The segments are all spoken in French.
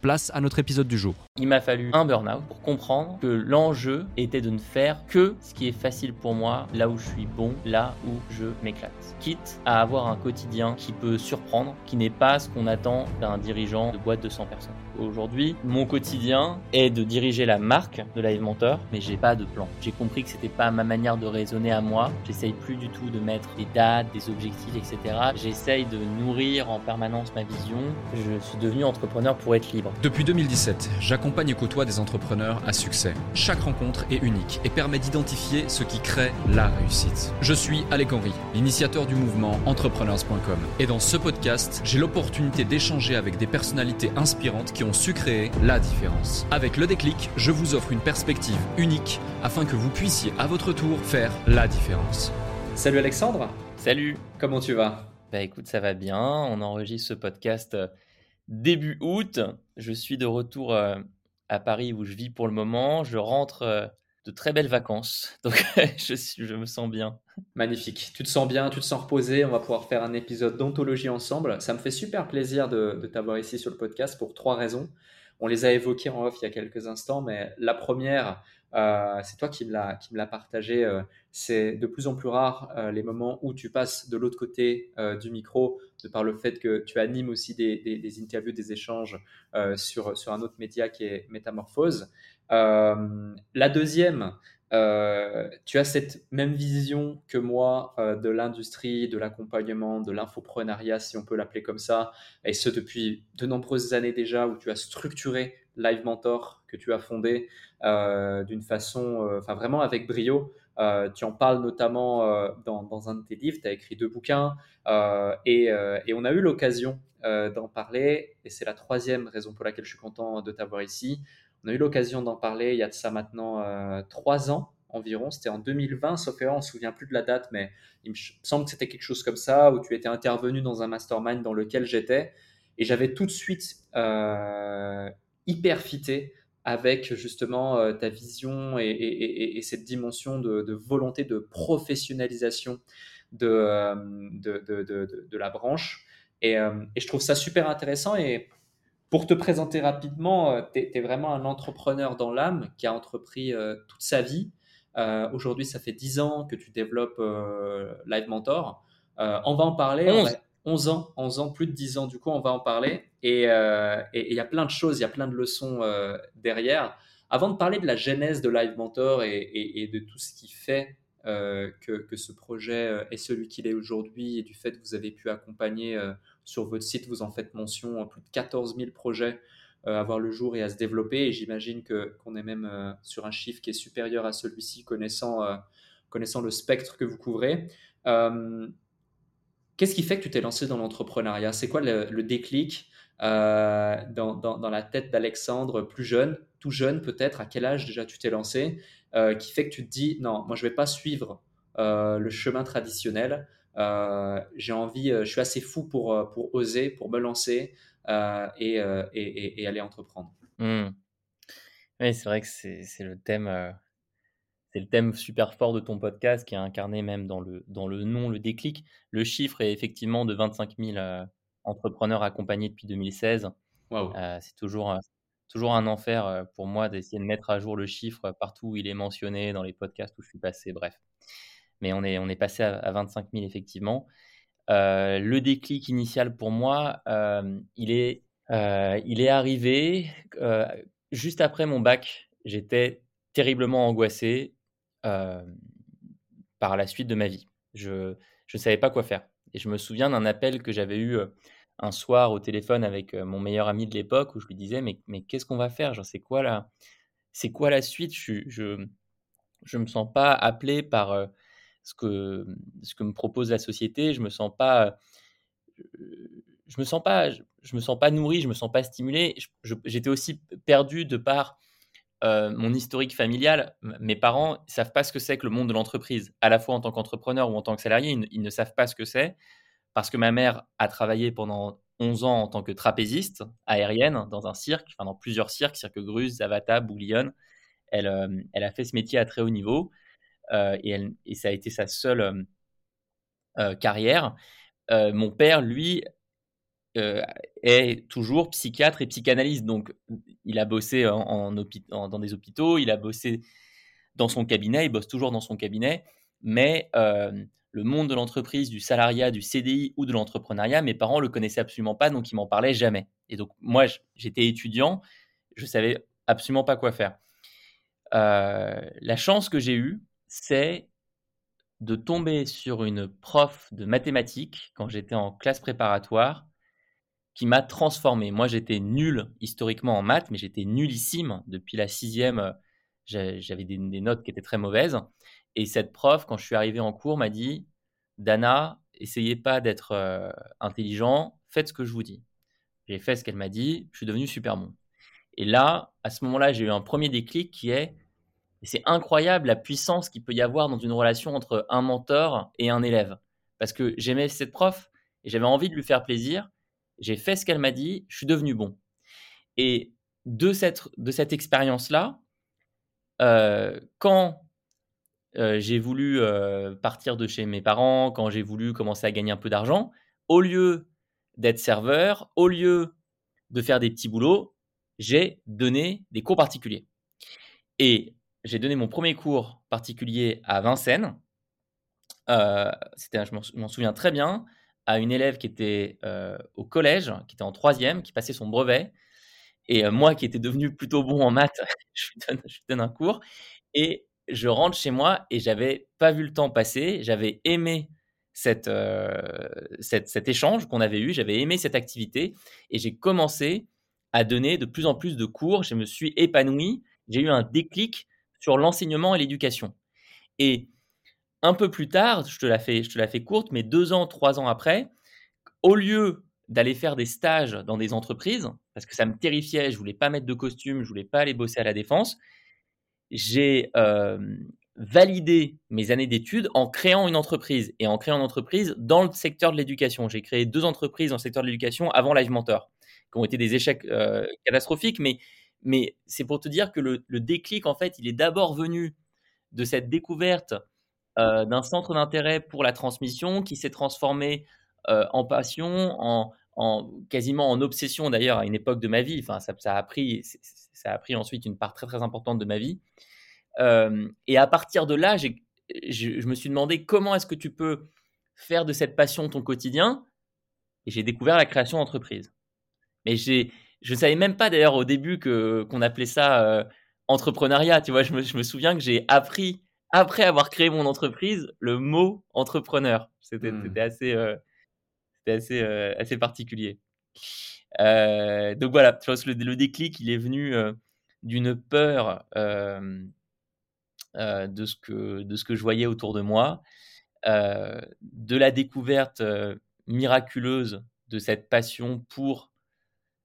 place à notre épisode du jour. Il m'a fallu un burn-out pour comprendre que l'enjeu était de ne faire que ce qui est facile pour moi, là où je suis bon, là où je m'éclate. Quitte à avoir un quotidien qui peut surprendre, qui n'est pas ce qu'on attend d'un dirigeant de boîte de 100 personnes. Aujourd'hui, mon quotidien est de diriger la marque de Live Mentor, mais j'ai pas de plan. J'ai compris que c'était pas ma manière de raisonner à moi. J'essaye plus du tout de mettre des dates, des objectifs, etc. J'essaye de nourrir en permanence ma vision. Je suis devenu entrepreneur pour être libre. Depuis 2017, j'accompagne et côtoie des entrepreneurs à succès. Chaque rencontre est unique et permet d'identifier ce qui crée la réussite. Je suis Alec Henry, l'initiateur du mouvement entrepreneurs.com. Et dans ce podcast, j'ai l'opportunité d'échanger avec des personnalités inspirantes qui ont su créer la différence. Avec le déclic, je vous offre une perspective unique afin que vous puissiez à votre tour faire la différence. Salut Alexandre. Salut. Comment tu vas? Bah écoute, ça va bien. On enregistre ce podcast euh, début août. Je suis de retour euh, à Paris où je vis pour le moment. Je rentre euh, de très belles vacances. Donc je, me sens bien. Magnifique. Tu te sens bien, tu te sens reposé. On va pouvoir faire un épisode d'anthologie ensemble. Ça me fait super plaisir de t'avoir ici sur le podcast pour trois raisons. On les a évoquées en off il y a quelques instants, mais la première, euh, c'est toi qui me l'a partagé. Euh, c'est de plus en plus rare euh, les moments où tu passes de l'autre côté du micro, de par le fait que tu animes aussi des, des, interviews, des échanges sur, sur un autre média qui est Métamorphose. la deuxième, tu as cette même vision que moi de l'industrie, de l'accompagnement, de l'infoprenariat, si on peut l'appeler comme ça, et ce depuis de nombreuses années déjà, où tu as structuré Live Mentor que tu as fondé euh, d'une façon, euh, enfin vraiment avec brio. Euh, tu en parles notamment dans, un de tes livres, tu as écrit deux bouquins et, on a eu l'occasion d'en parler et c'est la troisième raison pour laquelle je suis content de t'avoir ici. On a eu l'occasion d'en parler il y a de ça maintenant trois ans environ, c'était en 2020, sauf erreur, on ne se souvient plus de la date, mais il me semble que c'était quelque chose comme ça, où tu étais intervenu dans un mastermind dans lequel j'étais, et j'avais tout de suite hyper fité avec justement euh, ta vision et, cette dimension de, volonté de professionnalisation de, euh, de, la branche. Euh, et, je trouve ça super intéressant. Et pour te présenter rapidement, tu es, vraiment un entrepreneur dans l'âme qui a entrepris toute sa vie. Aujourd'hui, ça fait 10 ans que tu développes Live Mentor. on va en parler. 11 ans, 11 ans, plus de 10 ans, du coup, on va en parler. Euh, et il y a plein de choses, il y a plein de leçons euh, derrière. Avant de parler de la genèse de Live Mentor et, de tout ce qui fait euh, que, ce projet est celui qu'il est aujourd'hui et du fait que vous avez pu accompagner sur votre site, vous en faites mention, plus de 14 000 projets à voir le jour et à se développer. Et j'imagine qu'on est même sur un chiffre qui est supérieur à celui-ci, connaissant le spectre que vous couvrez. Qu'est-ce qui fait que tu t'es lancé dans l'entrepreneuriat? C'est quoi le, déclic euh, dans, la tête d'Alexandre, plus jeune, tout jeune peut-être? À quel âge déjà tu t'es lancé? Euh, Qui fait que tu te dis non, moi je vais pas suivre euh, le chemin traditionnel. J'ai envie, je suis assez fou pour, oser, pour me lancer et, et, aller entreprendre. Mmh. Oui, c'est vrai que c'est le thème c'est le thème super fort de ton podcast qui est incarné même dans le, dans le nom, le déclic. Le chiffre est effectivement de 25 000 euh, entrepreneurs accompagnés depuis 2016. Euh, c'est toujours, euh, toujours un enfer pour moi d'essayer de mettre à jour le chiffre partout où il est mentionné, dans les podcasts où je suis passé, bref. Mais on est, on est passé à, 25 000 effectivement. le déclic initial pour moi, il, est, il est arrivé juste après mon bac. J'étais terriblement angoissé par la suite de ma vie. Je ne savais pas quoi faire. Et je me souviens d'un appel que j'avais eu un soir au téléphone avec mon meilleur ami de l'époque où je lui disais mais, mais qu'est-ce qu'on va faire? C'est quoi la c'est quoi la suite? Je je je me sens pas appelé par ce que ce que me propose la société. Je me sens pas je me sens pas je, me sens pas nourri. Je me sens pas stimulé. J'étais aussi perdu de par mon historique familial, mes parents savent pas ce que c'est que le monde de l'entreprise, à la fois en tant qu'entrepreneur ou en tant que salarié, ils, ne savent pas ce que c'est, parce que ma mère a travaillé pendant 11 ans en tant que trapéziste aérienne dans un cirque, enfin dans plusieurs cirques, Cirque Gruz, Zavata, Bouglione. Elle, elle a fait ce métier à très haut niveau elle, et, ça a été sa seule carrière. mon père, lui, est toujours psychiatre et psychanalyste. Donc, il a bossé en, dans des hôpitaux, il a bossé dans son cabinet, il bosse toujours dans son cabinet, mais le monde de l'entreprise, du salariat, du CDI ou de l'entrepreneuriat, mes parents le connaissaient absolument pas, donc ils m'en parlaient jamais. Et donc, moi, j'étais étudiant, je savais absolument pas quoi faire. la chance que j'ai eue, c'est de tomber sur une prof de mathématiques quand j'étais en classe préparatoire qui m'a transformé. Moi, j'étais nul historiquement en maths, mais j'étais nullissime. Depuis la sixième, euh, j'avais des, notes qui étaient très mauvaises. Et cette prof, quand je suis arrivé en cours, m'a dit Dana, essayez pas d'être euh, intelligent, faites ce que je vous dis. J'ai fait ce qu'elle m'a dit, je suis devenu super bon. Et là, à ce moment-là, j'ai eu un premier déclic qui est c'est incroyable la puissance qu'il peut y avoir dans une relation entre un mentor et un élève. Parce que j'aimais cette prof et j'avais envie de lui faire plaisir j'ai fait ce qu'elle m'a dit, je suis devenu bon. Et de cette, expérience-là, euh, quand euh, j'ai voulu euh, partir de chez mes parents, quand j'ai voulu commencer à gagner un peu d'argent, au lieu d'être serveur, au lieu de faire des petits boulots, j'ai donné des cours particuliers. Et j'ai donné mon premier cours particulier à Vincennes. c'était, je m'en souviens très bien à une élève qui était euh, au collège, qui était en troisième, qui passait son brevet. Et euh, moi, qui étais devenu plutôt bon en maths, je, lui donne, un cours. Et je rentre chez moi et j'avais pas vu le temps passer. J'avais aimé euh, cette, cet échange qu'on avait eu. J'avais aimé cette activité et j'ai commencé à donner de plus en plus de cours. Je me suis épanoui. J'ai eu un déclic sur l'enseignement et l'éducation. Et un peu plus tard, je te la fais, courte, mais deux ans, trois ans après, au lieu d'aller faire des stages dans des entreprises, parce que ça me terrifiait, je voulais pas mettre de costume, je voulais pas aller bosser à la défense, j'ai euh, validé mes années d'études en créant une entreprise et en créant une entreprise dans le secteur de l'éducation. J'ai créé deux entreprises dans le secteur de l'éducation avant Live Mentor, qui ont été des échecs euh, catastrophiques, mais, mais c'est pour te dire que le, le déclic, en fait, il est d'abord venu de cette découverte euh, d'un centre d'intérêt pour la transmission qui s'est transformé euh, en passion, en, quasiment en obsession d'ailleurs à une époque de ma vie. Enfin, ça, a pris, ça a pris ensuite une part très très importante de ma vie. Euh, et à partir de là, je, me suis demandé comment est-ce que tu peux faire de cette passion ton quotidien. Et j'ai découvert la création d'entreprise. Mais j'ai, je ne savais même pas d'ailleurs au début qu'on appelait ça entrepreneuriat. Tu vois, je me souviens que j'ai appris après avoir créé mon entreprise, le mot entrepreneur. C'était assez, euh, assez, euh, assez particulier. Euh, donc voilà, je pense que le, déclic, il est venu d'une peur de, ce que, de ce que je voyais autour de moi, de la découverte miraculeuse de cette passion pour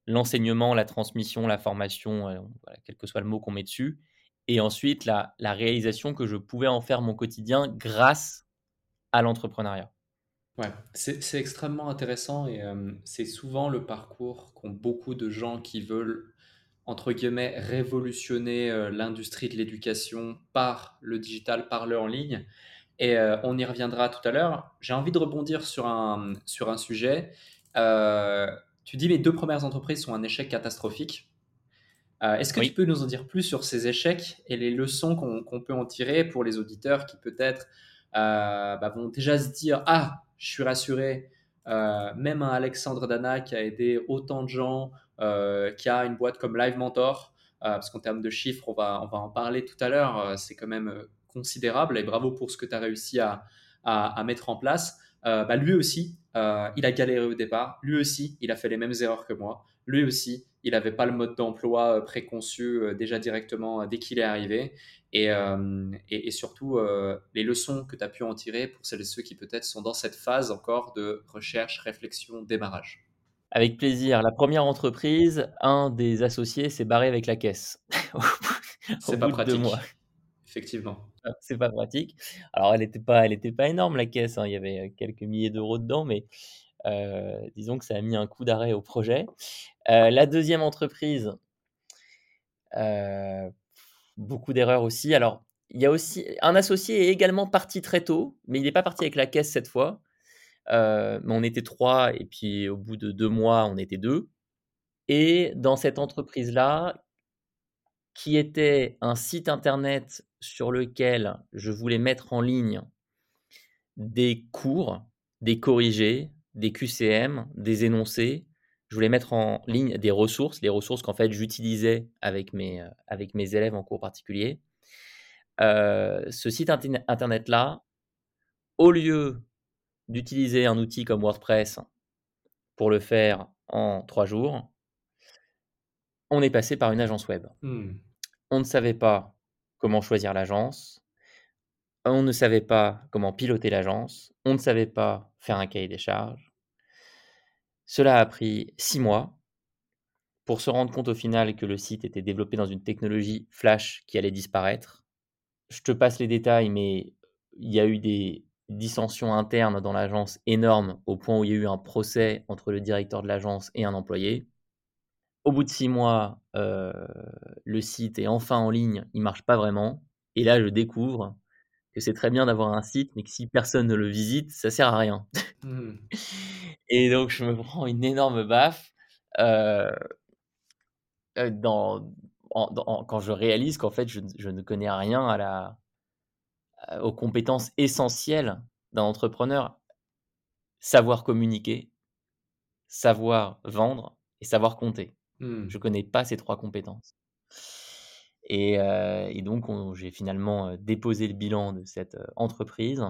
l'enseignement, la transmission, la formation, quel que soit le mot qu'on met dessus, et ensuite la, réalisation que je pouvais en faire mon quotidien grâce à l'entrepreneuriat. Ouais, c'est extrêmement intéressant et c'est souvent le parcours qu'ont beaucoup de gens qui veulent, entre guillemets, révolutionner l'industrie de l'éducation par le digital, par le en ligne. Et on y reviendra tout à l'heure. J'ai envie de rebondir sur un, sur un sujet. tu dis mes deux premières entreprises sont un échec catastrophique. Euh, est-ce que tu peux nous en dire plus sur ces échecs et les leçons qu'on peut en tirer pour les auditeurs qui peut-être euh, bah, vont déjà se dire Ah, je suis rassuré, même un Alexandre Dana qui a aidé autant de gens, qui a une boîte comme Live Mentor, parce qu'en termes de chiffres, on va, on va en parler tout à l'heure, c'est quand même considérable et bravo pour ce que tu as réussi à, à, mettre en place. Bah, lui aussi, il a galéré au départ. Lui aussi, il a fait les mêmes erreurs que moi. Lui aussi, il n'avait pas le mode d'emploi préconçu déjà directement dès qu'il est arrivé. Et, et, surtout, les leçons que tu as pu en tirer pour celles et ceux qui peut-être sont dans cette phase encore de recherche, réflexion, démarrage. Avec plaisir. La première entreprise, un des associés s'est barré avec la caisse. C'est pas pratique. Effectivement. Ah, c'est pas pratique. Alors, elle n'était pas, elle était pas énorme la caisse. Hein. Il y avait quelques milliers d'euros dedans, mais euh, disons que ça a mis un coup d'arrêt au projet. Euh, la deuxième entreprise, euh, beaucoup d'erreurs aussi. Alors, il y a aussi un associé est également parti très tôt, mais il n'est pas parti avec la caisse cette fois. Euh, mais on était trois et puis au bout de deux mois, on était deux. Et dans cette entreprise-là, qui était un site internet sur lequel je voulais mettre en ligne des cours, des corrigés, des QCM, des énoncés. Je voulais mettre en ligne des ressources, les ressources qu'en fait j'utilisais avec mes, euh, avec mes élèves en cours particulier. Euh, ce site internet-là, au lieu d'utiliser un outil comme WordPress pour le faire en trois jours, on est passé par une agence web. Hmm. On ne savait pas comment choisir l'agence, on ne savait pas comment piloter l'agence, on ne savait pas faire un cahier des charges. Cela a pris six mois pour se rendre compte au final que le site était développé dans une technologie Flash qui allait disparaître. Je te passe les détails, mais il y a eu des dissensions internes dans l'agence énormes au point où il y a eu un procès entre le directeur de l'agence et un employé. Au bout de six mois, euh, le site est enfin en ligne, il marche pas vraiment. Et là, je découvre que c'est très bien d'avoir un site, mais que si personne ne le visite, ça sert à rien. Mmh. et donc, je me prends une énorme baffe euh, euh, dans, quand je réalise qu'en fait, je, je, ne connais rien à la, aux compétences essentielles d'un entrepreneur. Savoir communiquer, savoir vendre et savoir compter. Mmh. Je ne connais pas ces trois compétences. Et, donc, j'ai finalement déposé le bilan de cette entreprise.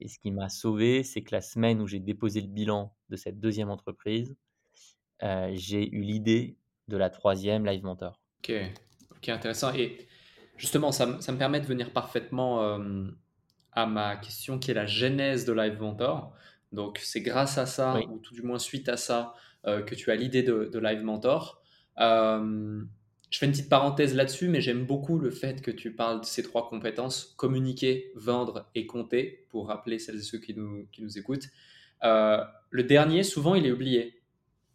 Et ce qui m'a sauvé, c'est que la semaine où j'ai déposé le bilan de cette deuxième entreprise, j'ai eu l'idée de la troisième Live Mentor. Ok, ok, intéressant. Et justement, ça, me permet de venir parfaitement à ma question qui est la genèse de Live Mentor. Donc, c'est grâce à ça, ou tout du moins suite à ça, que tu as l'idée de, Live Mentor. Je fais une petite parenthèse là-dessus, mais j'aime beaucoup le fait que tu parles de ces trois compétences, communiquer, vendre et compter, pour rappeler celles et ceux qui nous, qui nous écoutent. Euh, le dernier, souvent, il est oublié,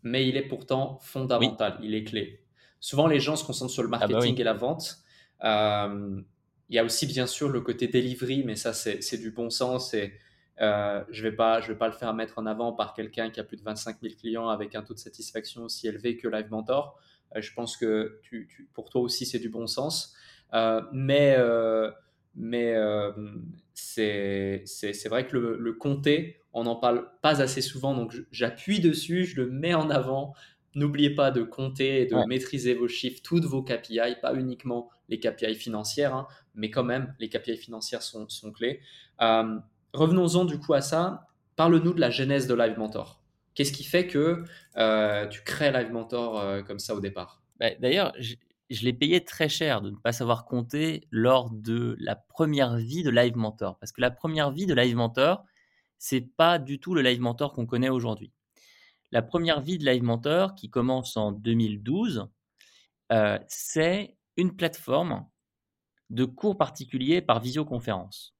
mais il est pourtant fondamental, il est clé. Souvent, les gens se concentrent sur le ah bah marketing et la vente. Euh, il y a aussi, bien sûr, le côté delivery, mais ça, c'est du bon sens et euh, je ne vais, pas, je vais pas le faire mettre en avant par quelqu'un qui a plus de 25 000 clients avec un taux de satisfaction aussi élevé que Live Mentor. Euh, je pense que tu, pour toi aussi, c'est du bon sens. Euh, mais euh, mais c'est vrai que le, le compter, on n'en parle pas assez souvent, donc j'appuie dessus, je le mets en avant. N'oubliez pas de compter et de maîtriser vos chiffres, toutes vos KPI, pas uniquement les KPI financières, hein, mais quand même, les KPI financières sont, sont clés. Revenons-en du coup à ça. Parle-nous de la genèse de Live Mentor. Qu'est-ce qui fait que euh, tu crées Live Mentor euh, comme ça au départ? Bah, D'ailleurs, je, l'ai payé très cher de ne pas savoir compter lors de la première vie de Live Mentor. Parce que la première vie de Live Mentor, c'est pas du tout le Live Mentor qu'on connaît aujourd'hui. La première vie de Live Mentor, qui commence en 2012, euh, c'est une plateforme de cours particuliers par visioconférence.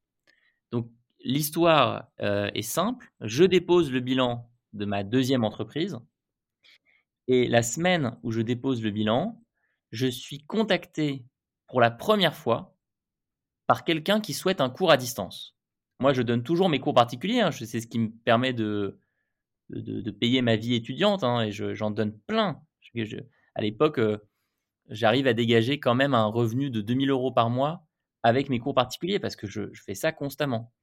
Donc, l'histoire est simple. Je dépose le bilan de ma deuxième entreprise. Et la semaine où je dépose le bilan, je suis contacté pour la première fois par quelqu'un qui souhaite un cours à distance. Moi, je donne toujours mes cours particuliers. Hein. C'est ce qui me permet de, de, payer ma vie étudiante hein, et j'en donne plein. à l'époque, euh, j'arrive à dégager quand même un revenu de 2000 euros par mois avec mes cours particuliers parce que je fais ça constamment.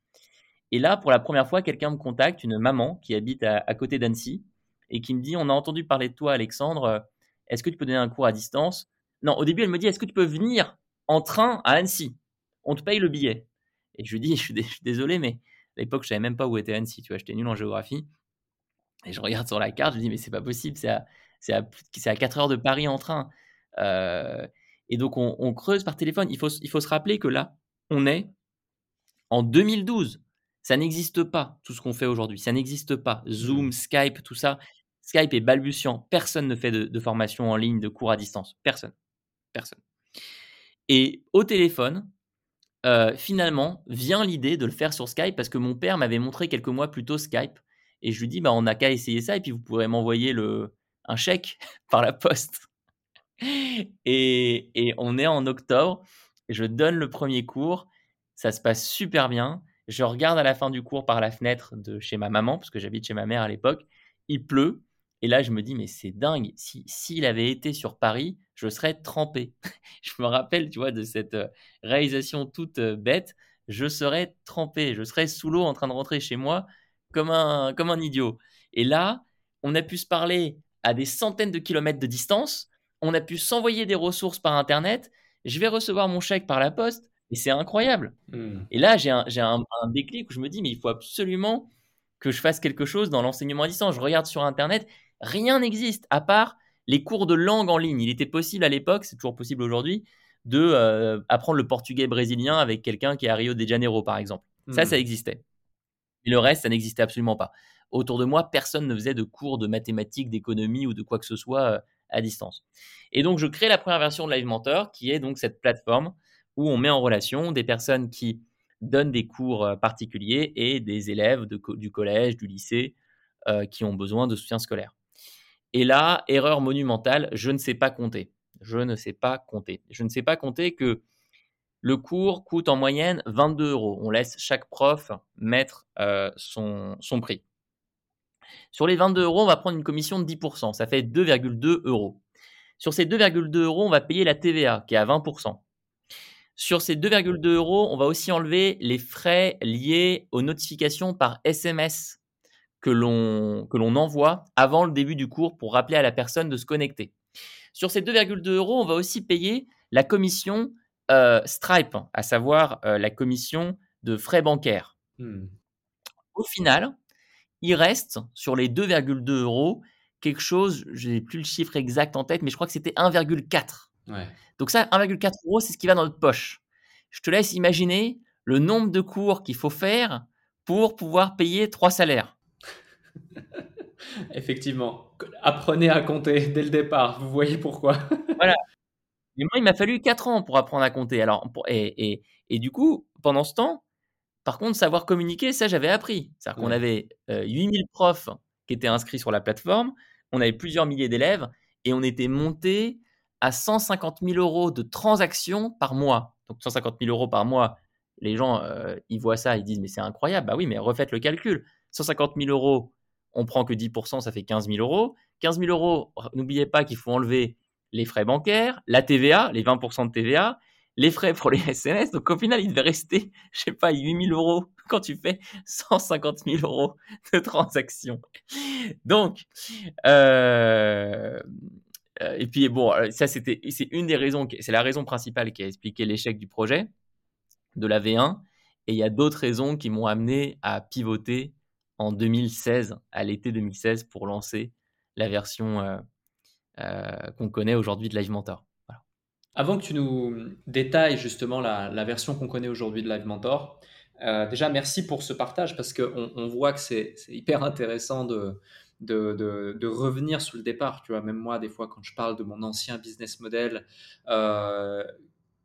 Et là, pour la première fois, quelqu'un me contacte, une maman qui habite à, côté d'Annecy, et qui me dit, on a entendu parler de toi, Alexandre, est-ce que tu peux donner un cours à distance? Non, au début, elle me dit, est-ce que tu peux venir en train à Annecy? On te paye le billet. Et je lui dis, je suis, désolé, mais à l'époque, je savais même pas où était Annecy, tu vois, j'étais nul en géographie. Et je regarde sur la carte, je me dis, mais c'est pas possible, c'est à, à, à 4 heures de Paris en train. Euh, et donc, on, creuse par téléphone. Il faut se rappeler que là, on est en 2012. Ça n'existe pas, tout ce qu'on fait aujourd'hui. Ça n'existe pas. Zoom, mmh. Skype, tout ça. Skype est balbutiant. Personne ne fait de, formation en ligne, de cours à distance. Personne. Personne. Et au téléphone, euh, finalement, vient l'idée de le faire sur Skype parce que mon père m'avait montré quelques mois plus tôt Skype. Et je lui dis, bah, on n'a qu'à essayer ça et puis vous pourrez m'envoyer le, un chèque par la poste. Et, et, on est en octobre. Je donne le premier cours. Ça se passe super bien. Je regarde à la fin du cours par la fenêtre de chez ma maman, parce que j'habite chez ma mère à l'époque. Il pleut. Et là, je me dis, mais c'est dingue. S'il si, avait été sur Paris, je serais trempé. je me rappelle, tu vois, de cette euh, réalisation toute euh, bête. Je serais trempé. Je serais sous l'eau en train de rentrer chez moi comme un, comme un idiot. Et là, on a pu se parler à des centaines de kilomètres de distance. On a pu s'envoyer des ressources par Internet. Je vais recevoir mon chèque par la poste. Et c'est incroyable. Hmm. Et là, j'ai un, un, déclic où je me dis, mais il faut absolument que je fasse quelque chose dans l'enseignement à distance. Je regarde sur Internet, rien n'existe à part les cours de langue en ligne. Il était possible à l'époque, c'est toujours possible aujourd'hui, de euh, apprendre le portugais brésilien avec quelqu'un qui est à Rio de Janeiro, par exemple. Ça, hmm. ça existait. Et le reste, ça n'existait absolument pas. Autour de moi, personne ne faisait de cours de mathématiques, d'économie ou de quoi que ce soit euh, à distance. Et donc, je crée la première version de Live Mentor, qui est donc cette plateforme où on met en relation des personnes qui donnent des cours euh, particuliers et des élèves du collège, du lycée, euh, qui ont besoin de soutien scolaire. Et là, erreur monumentale, je ne sais pas compter. Je ne sais pas compter. Je ne sais pas compter que le cours coûte en moyenne 22 euros. On laisse chaque prof mettre euh, son, son, prix. Sur les 22 euros, on va prendre une commission de 10%. Ça fait 2,2 euros. Sur ces 2,2 euros, on va payer la TVA qui est à 20%. Sur ces 2,2 euros, on va aussi enlever les frais liés aux notifications par SMS que l'on envoie avant le début du cours pour rappeler à la personne de se connecter. Sur ces 2,2 euros, on va aussi payer la commission euh, Stripe, à savoir euh, la commission de frais bancaires. Hmm. Au final, il reste sur les 2,2 euros quelque chose, je n'ai plus le chiffre exact en tête, mais je crois que c'était 1,4. Donc ça, 1,4 euros, c'est ce qui va dans notre poche. Je te laisse imaginer le nombre de cours qu'il faut faire pour pouvoir payer trois salaires. Effectivement. Apprenez à compter dès le départ, vous voyez pourquoi. voilà. Moi, il m'a fallu 4 ans pour apprendre à compter. Alors, et, et, et, du coup, pendant ce temps, par contre, savoir communiquer, ça, j'avais appris. C'est-à-dire qu'on avait 8000 euh, profs qui étaient inscrits sur la plateforme, on avait plusieurs milliers d'élèves, et on était monté à 150 000 euros de transactions par mois. Donc, 150 000 euros par mois, les gens, euh, ils voient ça, ils disent, mais c'est incroyable. Bah oui, mais refaites le calcul. 150 000 euros, on prend que 10%, ça fait 15 000 euros. 15 000 euros, n'oubliez pas qu'il faut enlever les frais bancaires, la TVA, les 20% de TVA, les frais pour les SMS. Donc au final, il devait rester, je sais pas, 8000 euros quand tu fais 150 000 euros de transactions. Donc, euh, et puis bon, euh, ça c'était, c'est une des raisons, c'est la raison principale qui a expliqué l'échec du projet de la V1. Et il y a d'autres raisons qui m'ont amené à pivoter en 2016, à l'été 2016, pour lancer la version euh, qu'on connaît aujourd'hui de Live Mentor. Avant que tu nous détailles justement la, version qu'on connaît aujourd'hui de Live Mentor, euh, déjà merci pour ce partage parce qu'on on voit que c'est hyper intéressant de, de, revenir sur le départ. Tu vois, même moi, des fois, quand je parle de mon ancien business model, euh,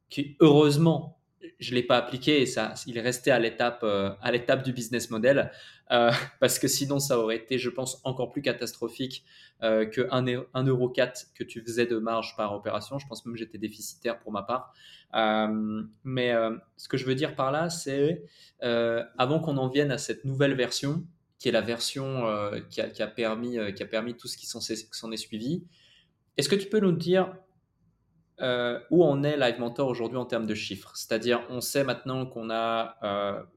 qui heureusement je l'ai pas appliqué et ça, il est resté à l'étape euh, à l'étape du business model euh, parce que sinon ça aurait été, je pense, encore plus catastrophique euh, que 1,4 euro que tu faisais de marge par opération. Je pense même que j'étais déficitaire pour ma part. mais ce que je veux dire par là, c'est avant qu'on en vienne à cette nouvelle version, qui est la version qui a, qui, a, permis qui a permis tout ce qui s'en est suivi. Est-ce que tu peux nous dire euh, où on est Live Mentor aujourd'hui en termes de chiffres? C'est-à-dire, on sait maintenant qu'on a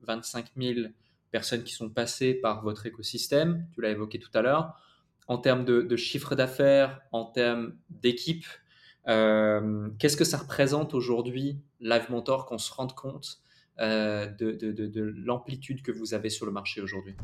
25 euh, 000 personnes qui sont passées par votre écosystème, tu l'as évoqué tout à l'heure, en termes de, chiffre d'affaires, en termes d'équipe. Euh, qu'est-ce que ça représente aujourd'hui, Live Mentor, qu'on se rende compte euh, de, l'amplitude que vous avez sur le marché aujourd'hui.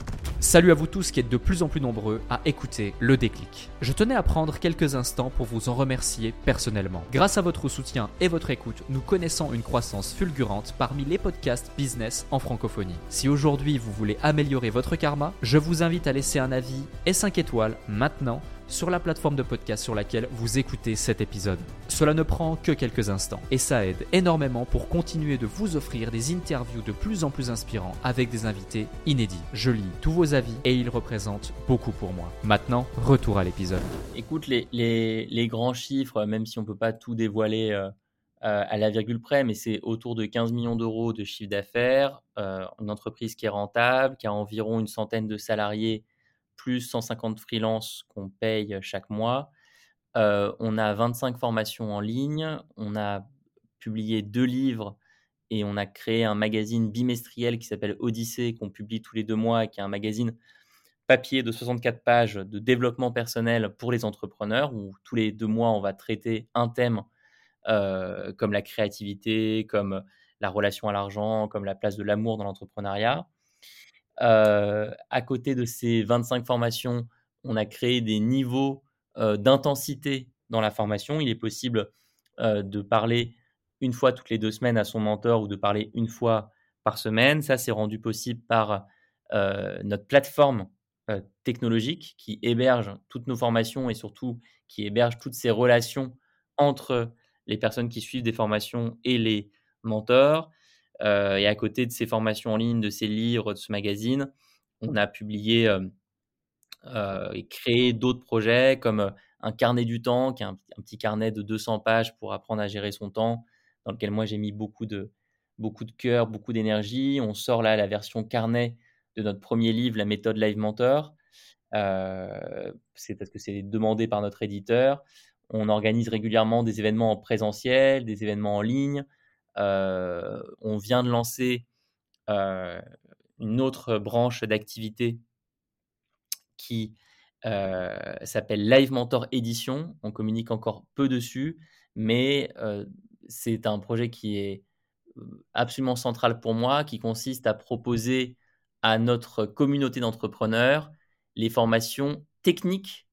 Salut à vous tous qui êtes de plus en plus nombreux à écouter le déclic. Je tenais à prendre quelques instants pour vous en remercier personnellement. Grâce à votre soutien et votre écoute, nous connaissons une croissance fulgurante parmi les podcasts business en francophonie. Si aujourd'hui vous voulez améliorer votre karma, je vous invite à laisser un avis et 5 étoiles maintenant sur la plateforme de podcast sur laquelle vous écoutez cet épisode. Cela ne prend que quelques instants et ça aide énormément pour continuer de vous offrir des interviews de plus en plus inspirants avec des invités inédits. Je lis tous vos avis et ils représentent beaucoup pour moi. Maintenant, retour à l'épisode. Écoute, les, les, grands chiffres, même si on ne peut pas tout dévoiler euh, euh, à la virgule près, mais c'est autour de 15 millions d'euros de chiffre d'affaires, euh, une entreprise qui est rentable, qui a environ une centaine de salariés plus 150 freelances qu'on paye chaque mois. Euh, on a 25 formations en ligne, on a publié deux livres et on a créé un magazine bimestriel qui s'appelle Odyssée, qu'on publie tous les deux mois et qui est un magazine papier de 64 pages de développement personnel pour les entrepreneurs, où tous les deux mois, on va traiter un thème euh, comme la créativité, comme la relation à l'argent, comme la place de l'amour dans l'entrepreneuriat. Euh, à côté de ces 25 formations, on a créé des niveaux euh, d'intensité dans la formation. Il est possible euh, de parler une fois toutes les deux semaines à son mentor ou de parler une fois par semaine. Ça, c'est rendu possible par notre plateforme technologique qui héberge toutes nos formations et surtout qui héberge toutes ces relations entre les personnes qui suivent des formations et les mentors. Euh, et à côté de ces formations en ligne, de ces livres, de ce magazine, on a publié euh, euh, et créé d'autres projets comme un carnet du temps, qui est un, petit carnet de 200 pages pour apprendre à gérer son temps, dans lequel moi j'ai mis beaucoup de, beaucoup de cœur, beaucoup d'énergie. On sort là la version carnet de notre premier livre, La méthode Live Mentor. c'est parce que c'est demandé par notre éditeur. On organise régulièrement des événements en présentiel, des événements en ligne. Euh, on vient de lancer euh, une autre branche d'activité qui euh, s'appelle Live Mentor Edition. On communique encore peu dessus, mais c'est un projet qui est absolument central pour moi, qui consiste à proposer à notre communauté d'entrepreneurs les formations techniques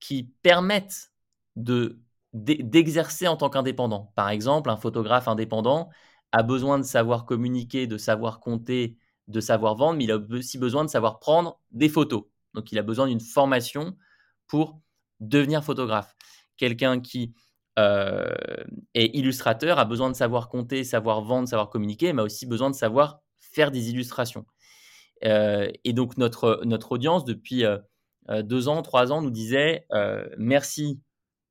qui permettent de d'exercer en tant qu'indépendant. Par exemple, un photographe indépendant a besoin de savoir communiquer, de savoir compter, de savoir vendre, mais il a aussi besoin de savoir prendre des photos. Donc, il a besoin d'une formation pour devenir photographe. Quelqu'un qui euh, est illustrateur a besoin de savoir compter, savoir vendre, savoir communiquer, mais a aussi besoin de savoir faire des illustrations. Euh, et donc, notre, notre audience, depuis euh, deux ans, trois ans, nous disait merci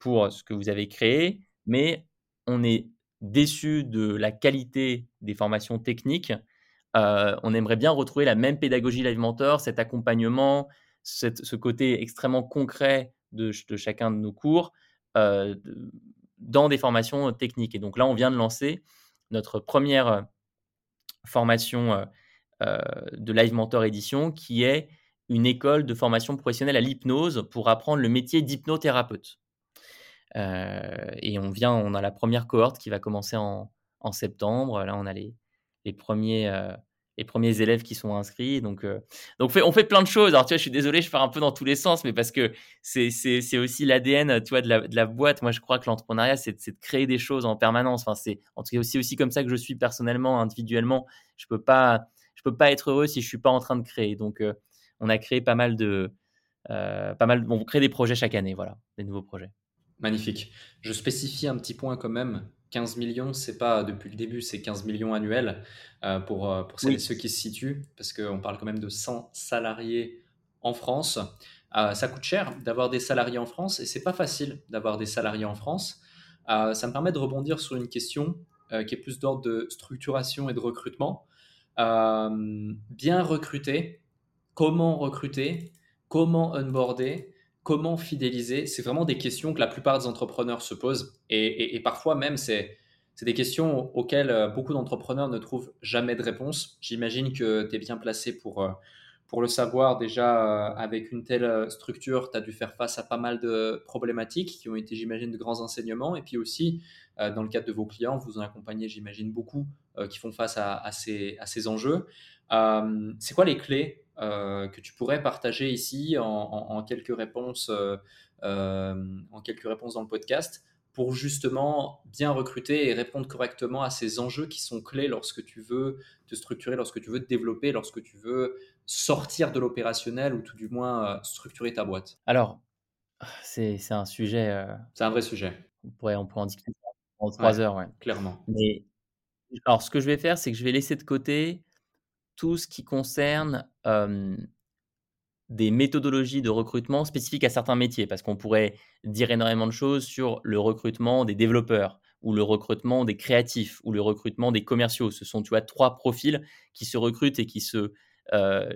pour ce que vous avez créé, mais on est déçu de la qualité des formations techniques. Euh, on aimerait bien retrouver la même pédagogie Live Mentor, cet accompagnement, ce côté extrêmement concret de, chacun de nos cours euh, dans des formations techniques. Et donc là, on vient de lancer notre première formation euh, de Live Mentor Édition, qui est une école de formation professionnelle à l'hypnose pour apprendre le métier d'hypnothérapeute. Euh, et on vient, on a la première cohorte qui va commencer en, septembre. Là, on a les, premiers euh, les premiers élèves qui sont inscrits. Donc, euh, donc on fait plein de choses. Alors, tu vois, je suis désolé, je pars un peu dans tous les sens, mais parce que c'est, aussi l'ADN, tu vois, de la, boîte. Moi, je crois que l'entrepreneuriat, c'est, de créer des choses en permanence. Enfin, c'est en tout cas aussi, aussi comme ça que je suis personnellement, individuellement. Je peux peux pas être heureux si je suis pas en train de créer. Donc, on a créé pas mal de, pas mal, on crée des projets chaque année, voilà, des nouveaux projets. Magnifique. Je spécifie un petit point quand même. 15 millions, c'est pas depuis le début, c'est 15 millions annuels euh, pour, euh, pour celles et ceux qui se situent, parce qu'on parle quand même de 100 salariés en France. Euh, ça coûte cher d'avoir des salariés en France et c'est pas facile d'avoir des salariés en France. ça me permet de rebondir sur une question qui est plus d'ordre de structuration et de recrutement. bien recruter, comment recruter, comment onboarder, comment fidéliser C'est vraiment des questions que la plupart des entrepreneurs se posent. Et, parfois même, c'est des questions auxquelles euh, beaucoup d'entrepreneurs ne trouvent jamais de réponse. J'imagine que tu es bien placé pour, euh, pour le savoir. Déjà, euh, avec une telle structure, tu as dû faire face à pas mal de problématiques qui ont été, j'imagine, de grands enseignements. Et puis aussi, dans le cadre de vos clients, vous en accompagnez, j'imagine, beaucoup qui font face à, ces, à ces enjeux. C'est quoi les clés que tu pourrais partager ici en, quelques réponses, en quelques réponses dans le podcast pour justement bien recruter et répondre correctement à ces enjeux qui sont clés lorsque tu veux te structurer, lorsque tu veux te développer, lorsque tu veux sortir de l'opérationnel ou tout du moins euh, structurer ta boîte? Alors, c'est un sujet. Euh, c'est un vrai sujet. On pourrait, on pourrait en discuter en trois heures, ouais. Clairement. Mais alors, ce que je vais faire, c'est que je vais laisser de côté tout ce qui concerne euh, des méthodologies de recrutement spécifiques à certains métiers, parce qu'on pourrait dire énormément de choses sur le recrutement des développeurs, ou le recrutement des créatifs, ou le recrutement des commerciaux. Ce sont, tu vois, trois profils qui se recrutent et qui se, euh,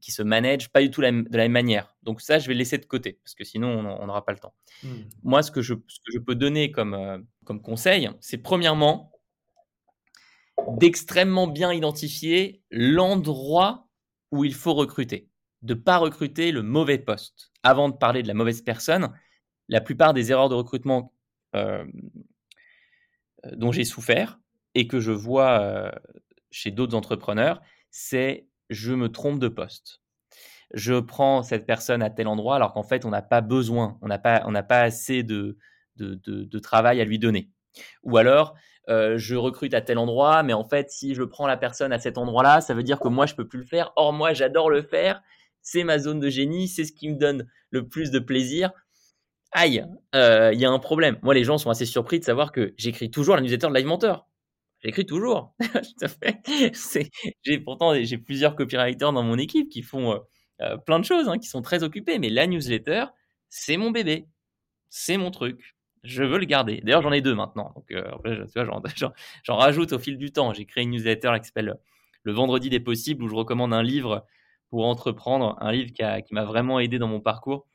qui se managent pas du tout de la même manière. Donc ça, je vais laisser de côté, parce que sinon, on n'aura pas le temps. Hmm. Moi, ce que, je, ce que je peux donner comme, euh, comme conseil, c'est premièrement d'extrêmement bien identifier l'endroit où il faut recruter de ne pas recruter le mauvais poste. Avant de parler de la mauvaise personne, la plupart des erreurs de recrutement euh, dont j'ai souffert et que je vois euh, chez d'autres entrepreneurs, c'est je me trompe de poste. Je prends cette personne à tel endroit alors qu'en fait on n'a pas besoin, on n'a pas, assez de, travail à lui donner. Ou alors je recrute à tel endroit, mais en fait si je prends la personne à cet endroit-là, ça veut dire que moi je peux plus le faire. Or moi j'adore le faire c'est ma zone de génie, c'est ce qui me donne le plus de plaisir. Aïe, euh, il y a un problème. Moi, les gens sont assez surpris de savoir que j'écris toujours la newsletter de Live Mentor. J'écris toujours. j'ai pourtant j'ai plusieurs copywriters dans mon équipe qui font euh, euh, plein de choses, hein, qui sont très occupés. Mais la newsletter, c'est mon bébé, c'est mon truc. Je veux le garder. D'ailleurs, j'en ai deux maintenant. Donc, j'en rajoute au fil du temps. J'ai créé une newsletter qui s'appelle Le Vendredi des possibles, où je recommande un livre pour entreprendre, un livre qui, m'a vraiment aidé dans mon parcours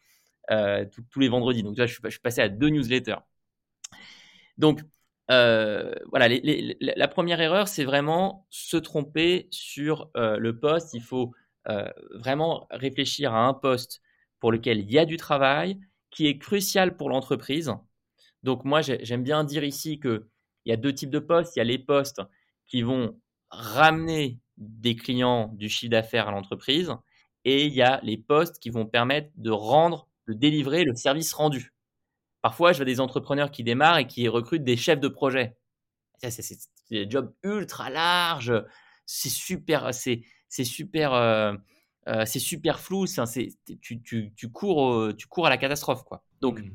euh, tous les vendredis. Donc là, je suis, passé à deux newsletters. Donc euh, voilà, la première erreur, c'est vraiment se tromper sur euh, le poste. Il faut vraiment réfléchir à un poste pour lequel il y a du travail, qui est crucial pour l'entreprise. Donc moi, j'aime bien dire ici qu'il y a deux types de postes. Il y a les postes qui vont ramener des clients du chiffre d'affaires à l'entreprise et il y a les postes qui vont permettre de rendre, de délivrer le service rendu. Parfois, je vois des entrepreneurs qui démarrent et qui recrutent des chefs de projet. C'est des jobs ultra larges, c'est super, c'est super, euh, euh, c'est super flou. Tu, tu, cours, tu cours à la catastrophe, quoi. Donc, mmh.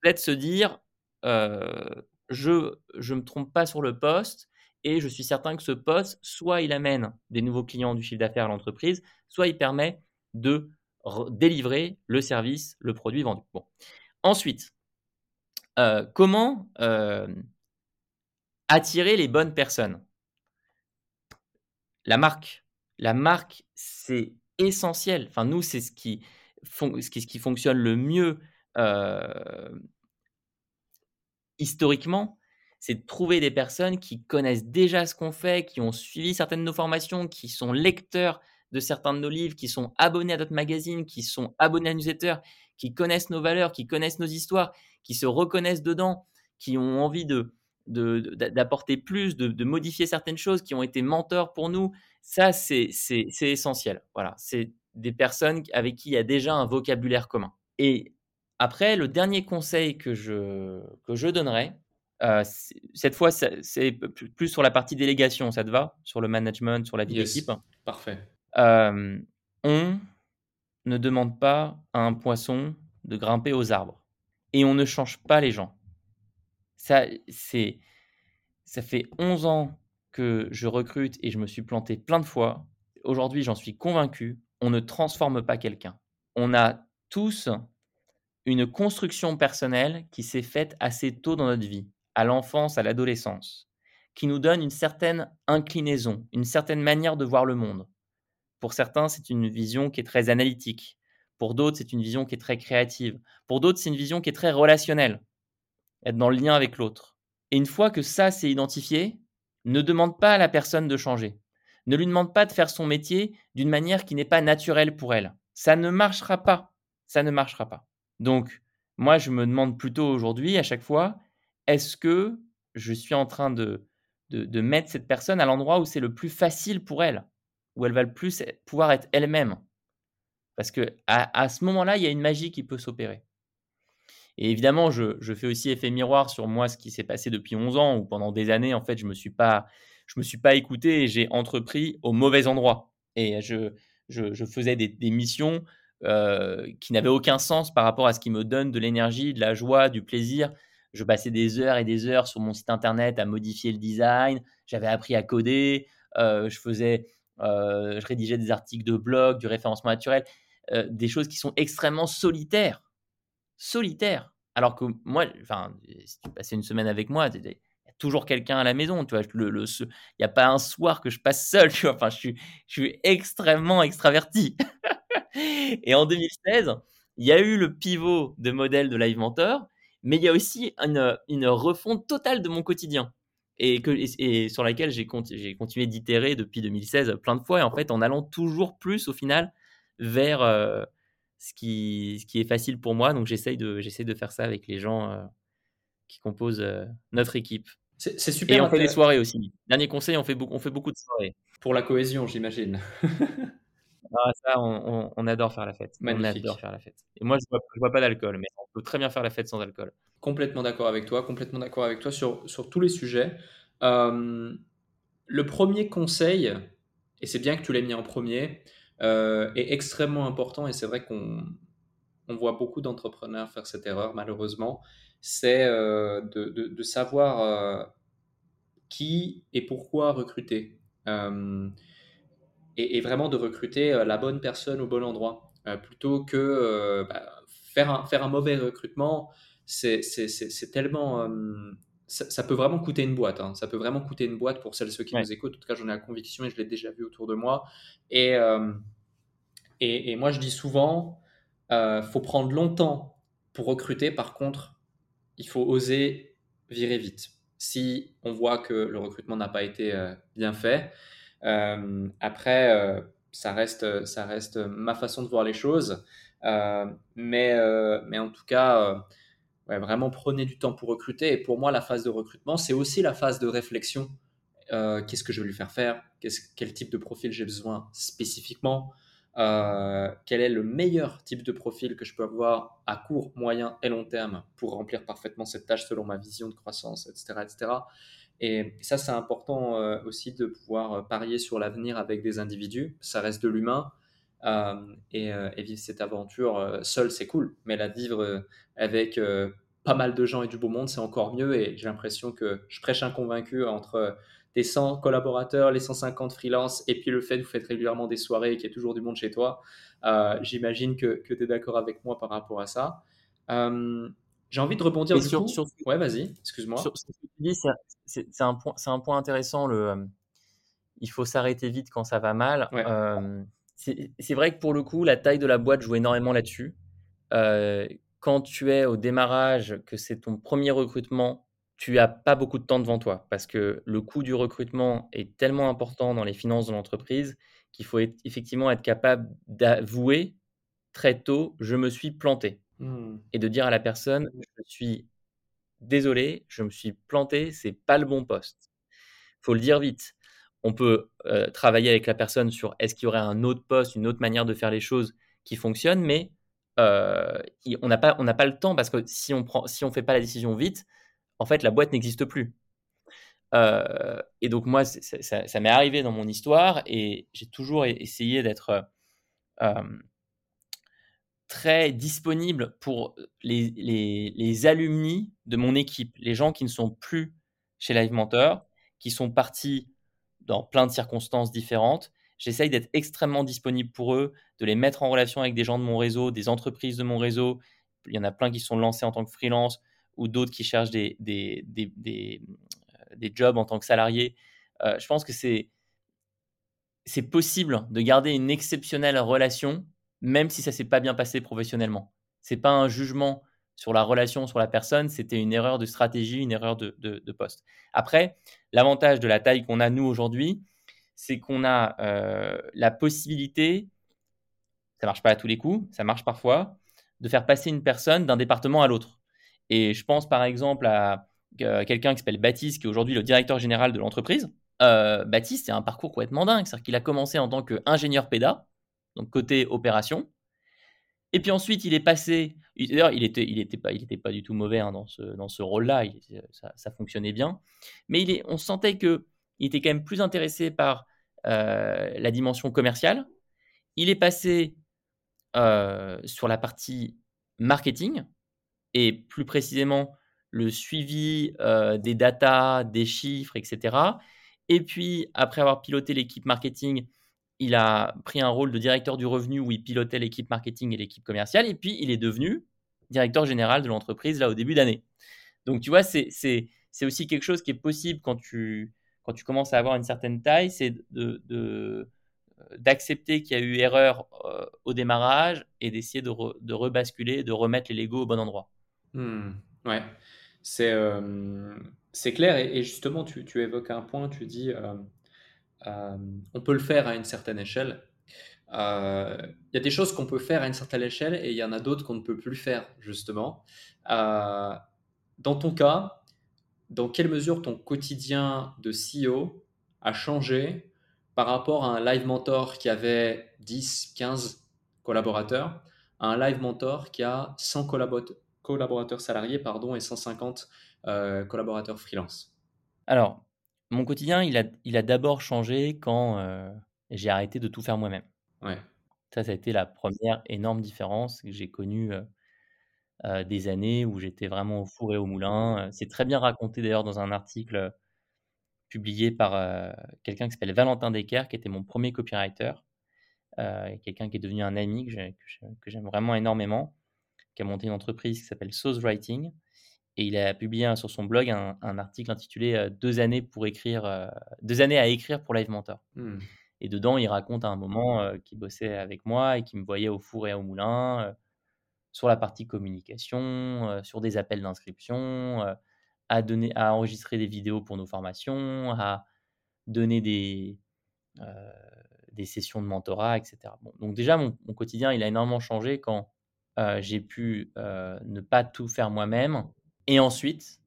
Peut-être se dire, je je me trompe pas sur le poste, et je suis certain que ce poste, soit il amène des nouveaux clients du chiffre d'affaires à l'entreprise, soit il permet de délivrer le service, le produit vendu. Bon. Ensuite, comment attirer les bonnes personnes? La marque. La marque, c'est essentiel. Enfin, nous, c'est ce qui, fonctionne le mieux historiquement c'est de trouver des personnes qui connaissent déjà ce qu'on fait, qui ont suivi certaines de nos formations, qui sont lecteurs de certains de nos livres, qui sont abonnés à notre magazine, qui sont abonnés à newsletter, qui connaissent nos valeurs, qui connaissent nos histoires, qui se reconnaissent dedans, qui ont envie de d'apporter plus, de, modifier certaines choses, qui ont été mentors pour nous. Ça, c'est essentiel. Voilà, c'est des personnes avec qui il y a déjà un vocabulaire commun. Et après, le dernier conseil que je, que je donnerais, euh, cette fois, c'est plus sur la partie délégation, ça te va? Sur le management, sur la vie d'équipe? Parfait. Euh, on ne demande pas à un poisson de grimper aux arbres. Et on ne change pas les gens. Ça, ça fait 11 ans que je recrute et je me suis planté plein de fois. Aujourd'hui, j'en suis convaincu, on ne transforme pas quelqu'un. On a tous une construction personnelle qui s'est faite assez tôt dans notre vie à l'enfance, à l'adolescence, qui nous donne une certaine inclinaison, une certaine manière de voir le monde. Pour certains, c'est une vision qui est très analytique. Pour d'autres, c'est une vision qui est très créative. Pour d'autres, c'est une vision qui est très relationnelle. Être dans le lien avec l'autre. Et une fois que ça c'est identifié, ne demande pas à la personne de changer. Ne lui demande pas de faire son métier d'une manière qui n'est pas naturelle pour elle. Ça ne marchera pas. Ça ne marchera pas. Donc, moi, je me demande plutôt aujourd'hui, à chaque fois, est-ce que je suis en train de, mettre cette personne à l'endroit où c'est le plus facile pour elle, où elle va le plus pouvoir être elle-même? Parce que à, ce moment-là, il y a une magie qui peut s'opérer. Et évidemment, je, fais aussi effet miroir sur moi, ce qui s'est passé depuis 11 ans, où pendant des années, en fait, je ne me suis pas écouté et j'ai entrepris au mauvais endroit. Et je, faisais des, missions euh, qui n'avaient aucun sens par rapport à ce qui me donne de l'énergie, de la joie, du plaisir. Je passais des heures et des heures sur mon site internet à modifier le design. J'avais appris à coder. Euh, je faisais, euh, je rédigeais des articles de blog, du référencement naturel, des choses qui sont extrêmement solitaires, solitaires. Alors que moi, enfin, si tu passais une semaine avec moi, toujours quelqu'un à la maison. Tu vois, il n'y a pas un soir que je passe seul. Enfin, je suis extrêmement extraverti. et en 2016, il y a eu le pivot de modèle de Live Mentor, mais il y a aussi une, une refonte totale de mon quotidien. Et, que, et, sur laquelle j'ai continué d'itérer depuis 2016 plein de fois, et en fait en allant toujours plus au final vers euh, ce, qui, ce qui est facile pour moi. Donc j'essaye de, de faire ça avec les gens euh, qui composent euh, notre équipe. C'est super. Et on fait des soirées aussi. Dernier conseil, on fait, on fait beaucoup de soirées. Pour la cohésion, j'imagine. ah, ça, on, adore faire la fête. Magnifique. On adore faire la fête. Et moi, je ne bois, pas d'alcool, mais on peut très bien faire la fête sans alcool. Complètement d'accord avec toi, complètement d'accord avec toi sur, sur tous les sujets. Euh, le premier conseil, et c'est bien que tu l'aies mis en premier, euh, est extrêmement important et c'est vrai qu'on on voit beaucoup d'entrepreneurs faire cette erreur malheureusement, c'est euh, de, savoir euh, qui et pourquoi recruter. Euh, et, vraiment de recruter la bonne personne au bon endroit. plutôt que bah, faire, un, faire un mauvais recrutement, c'est tellement... Ça, peut vraiment coûter une boîte. Hein. Ça peut vraiment coûter une boîte pour celles ceux qui nous écoutent. En tout cas, j'en ai la conviction et je l'ai déjà vu autour de moi. Et, et, et, moi, je dis souvent, il faut prendre longtemps pour recruter. Par contre, il faut oser virer vite. Si on voit que le recrutement n'a pas été euh, bien fait, euh, après, euh, ça, reste, ça reste ma façon de voir les choses. mais, mais en tout cas, vraiment prenez du temps pour recruter. Et pour moi, la phase de recrutement, c'est aussi la phase de réflexion. Qu'est-ce que je vais lui faire faire? Quel type de profil j'ai besoin spécifiquement? Euh, quel est le meilleur type de profil que je peux avoir à court, moyen et long terme pour remplir parfaitement cette tâche selon ma vision de croissance, etc. etc. Et ça, c'est important euh, aussi de pouvoir euh, parier sur l'avenir avec des individus. Ça reste de l'humain. et, vivre cette aventure seul, c'est cool. Mais la vivre avec pas mal de gens et du beau monde, c'est encore mieux. Et j'ai l'impression que je prêche un convaincu entre tes 100 collaborateurs, les 150 freelances, et puis le fait que vous faites régulièrement des soirées et qu'il y a toujours du monde chez toi, euh, j'imagine que, que tu es d'accord avec moi par rapport à ça. Euh, j'ai envie de rebondir du sur, coup. Sur, ouais, vas-y, excuse-moi. ce que tu dis, c'est un, point, un point intéressant. Le, euh, il faut s'arrêter vite quand ça va mal. c'est vrai que pour le coup, la taille de la boîte joue énormément là-dessus. quand tu es au démarrage, que c'est ton premier recrutement, tu n'as pas beaucoup de temps devant toi parce que le coût du recrutement est tellement important dans les finances de l'entreprise qu'il faut effectivement être capable d'avouer très tôt je me suis planté mmh. et de dire à la personne je suis désolé, je me suis planté, c'est pas le bon poste. Faut le dire vite. On peut euh, travailler avec la personne sur est-ce qu'il y aurait un autre poste, une autre manière de faire les choses qui fonctionne, mais euh, on n'a pas, pas le temps parce que si on prend, si on fait pas la décision vite, en fait, la boîte n'existe plus. Euh, et donc moi, ça, m'est arrivé dans mon histoire et j'ai toujours essayé d'être très disponible pour les, les, alumni de mon équipe, les gens qui ne sont plus chez Live Mentor, qui sont partis dans plein de circonstances différentes. J'essaye d'être extrêmement disponible pour eux, de les mettre en relation avec des gens de mon réseau, des entreprises de mon réseau. Il y en a plein qui sont lancés en tant que freelance ou d'autres qui cherchent des, des, des, des, euh, jobs en tant que salariés. Euh, je pense que c'est possible de garder une exceptionnelle relation, même si ça s'est pas bien passé professionnellement. C'est pas un jugement sur la relation, sur la personne, c'était une erreur de stratégie, une erreur de, poste. Après, l'avantage de la taille qu'on a nous aujourd'hui, c'est qu'on a euh, la possibilité, ça marche pas à tous les coups, ça marche parfois, de faire passer une personne d'un département à l'autre. Et je pense par exemple à euh, quelqu'un qui s'appelle Baptiste, qui est aujourd'hui le directeur général de l'entreprise. Euh, Baptiste, c'est un parcours complètement dingue. C'est-à-dire qu'il a commencé en tant qu'ingénieur PEDA, côté opération. Et puis ensuite, il est passé. D'ailleurs, il n'était il était pas, il était pas du tout mauvais hein, dans ce, dans ce rôle-là. Ça, ça, fonctionnait bien. Mais il est, on sentait qu'il était quand même plus intéressé par euh, la dimension commerciale. Il est passé euh, sur la partie marketing et plus précisément le suivi euh, des datas, des chiffres, etc. Et puis, après avoir piloté l'équipe marketing, il a pris un rôle de directeur du revenu où il pilotait l'équipe marketing et l'équipe commerciale. Et puis, il est devenu directeur général de l'entreprise là au début d'année. Donc, tu vois, c'est aussi quelque chose qui est possible quand tu, quand tu commences à avoir une certaine taille, c'est de, de d'accepter qu'il y a eu erreur euh, au démarrage et d'essayer de, de, rebasculer, de remettre les Legos au bon endroit. Hmm, ouais, c'est euh, clair. Et, justement, tu, tu, évoques un point, tu dis euh, on peut le faire à une certaine échelle. Il y a des choses qu'on peut faire à une certaine échelle et il y en a d'autres qu'on ne peut plus faire, justement. dans ton cas, dans quelle mesure ton quotidien de CEO a changé par rapport à un live mentor qui avait 10, 15 collaborateurs, à un live mentor qui a 100 collaborateurs salariés pardon, et 150 euh, collaborateurs freelance? Alors, mon quotidien, il a, il a d'abord changé quand euh, j'ai arrêté de tout faire moi-même. Ouais. Ça, ça a été la première énorme différence que j'ai connue euh, des années où j'étais vraiment au four et au moulin. C'est très bien raconté d'ailleurs dans un article publié par euh, quelqu'un qui s'appelle Valentin Decker, qui était mon premier copywriter, euh, quelqu'un qui est devenu un ami que j'aime vraiment énormément, qui a monté une entreprise qui s'appelle Sauce Writing. Et il a publié sur son blog un, article intitulé euh, Deux années pour écrire, deux années à écrire pour Live Mentor. Hmm. Et dedans, il raconte à un moment qu'il bossait avec moi et qu'il me voyait au four et au moulin, sur la partie communication, sur des appels d'inscription, à, donner, à enregistrer des vidéos pour nos formations, à donner des, euh, des sessions de mentorat, etc. Bon, donc déjà, mon, quotidien, il a énormément changé quand euh, j'ai pu euh, ne pas tout faire moi-même. Et ensuite,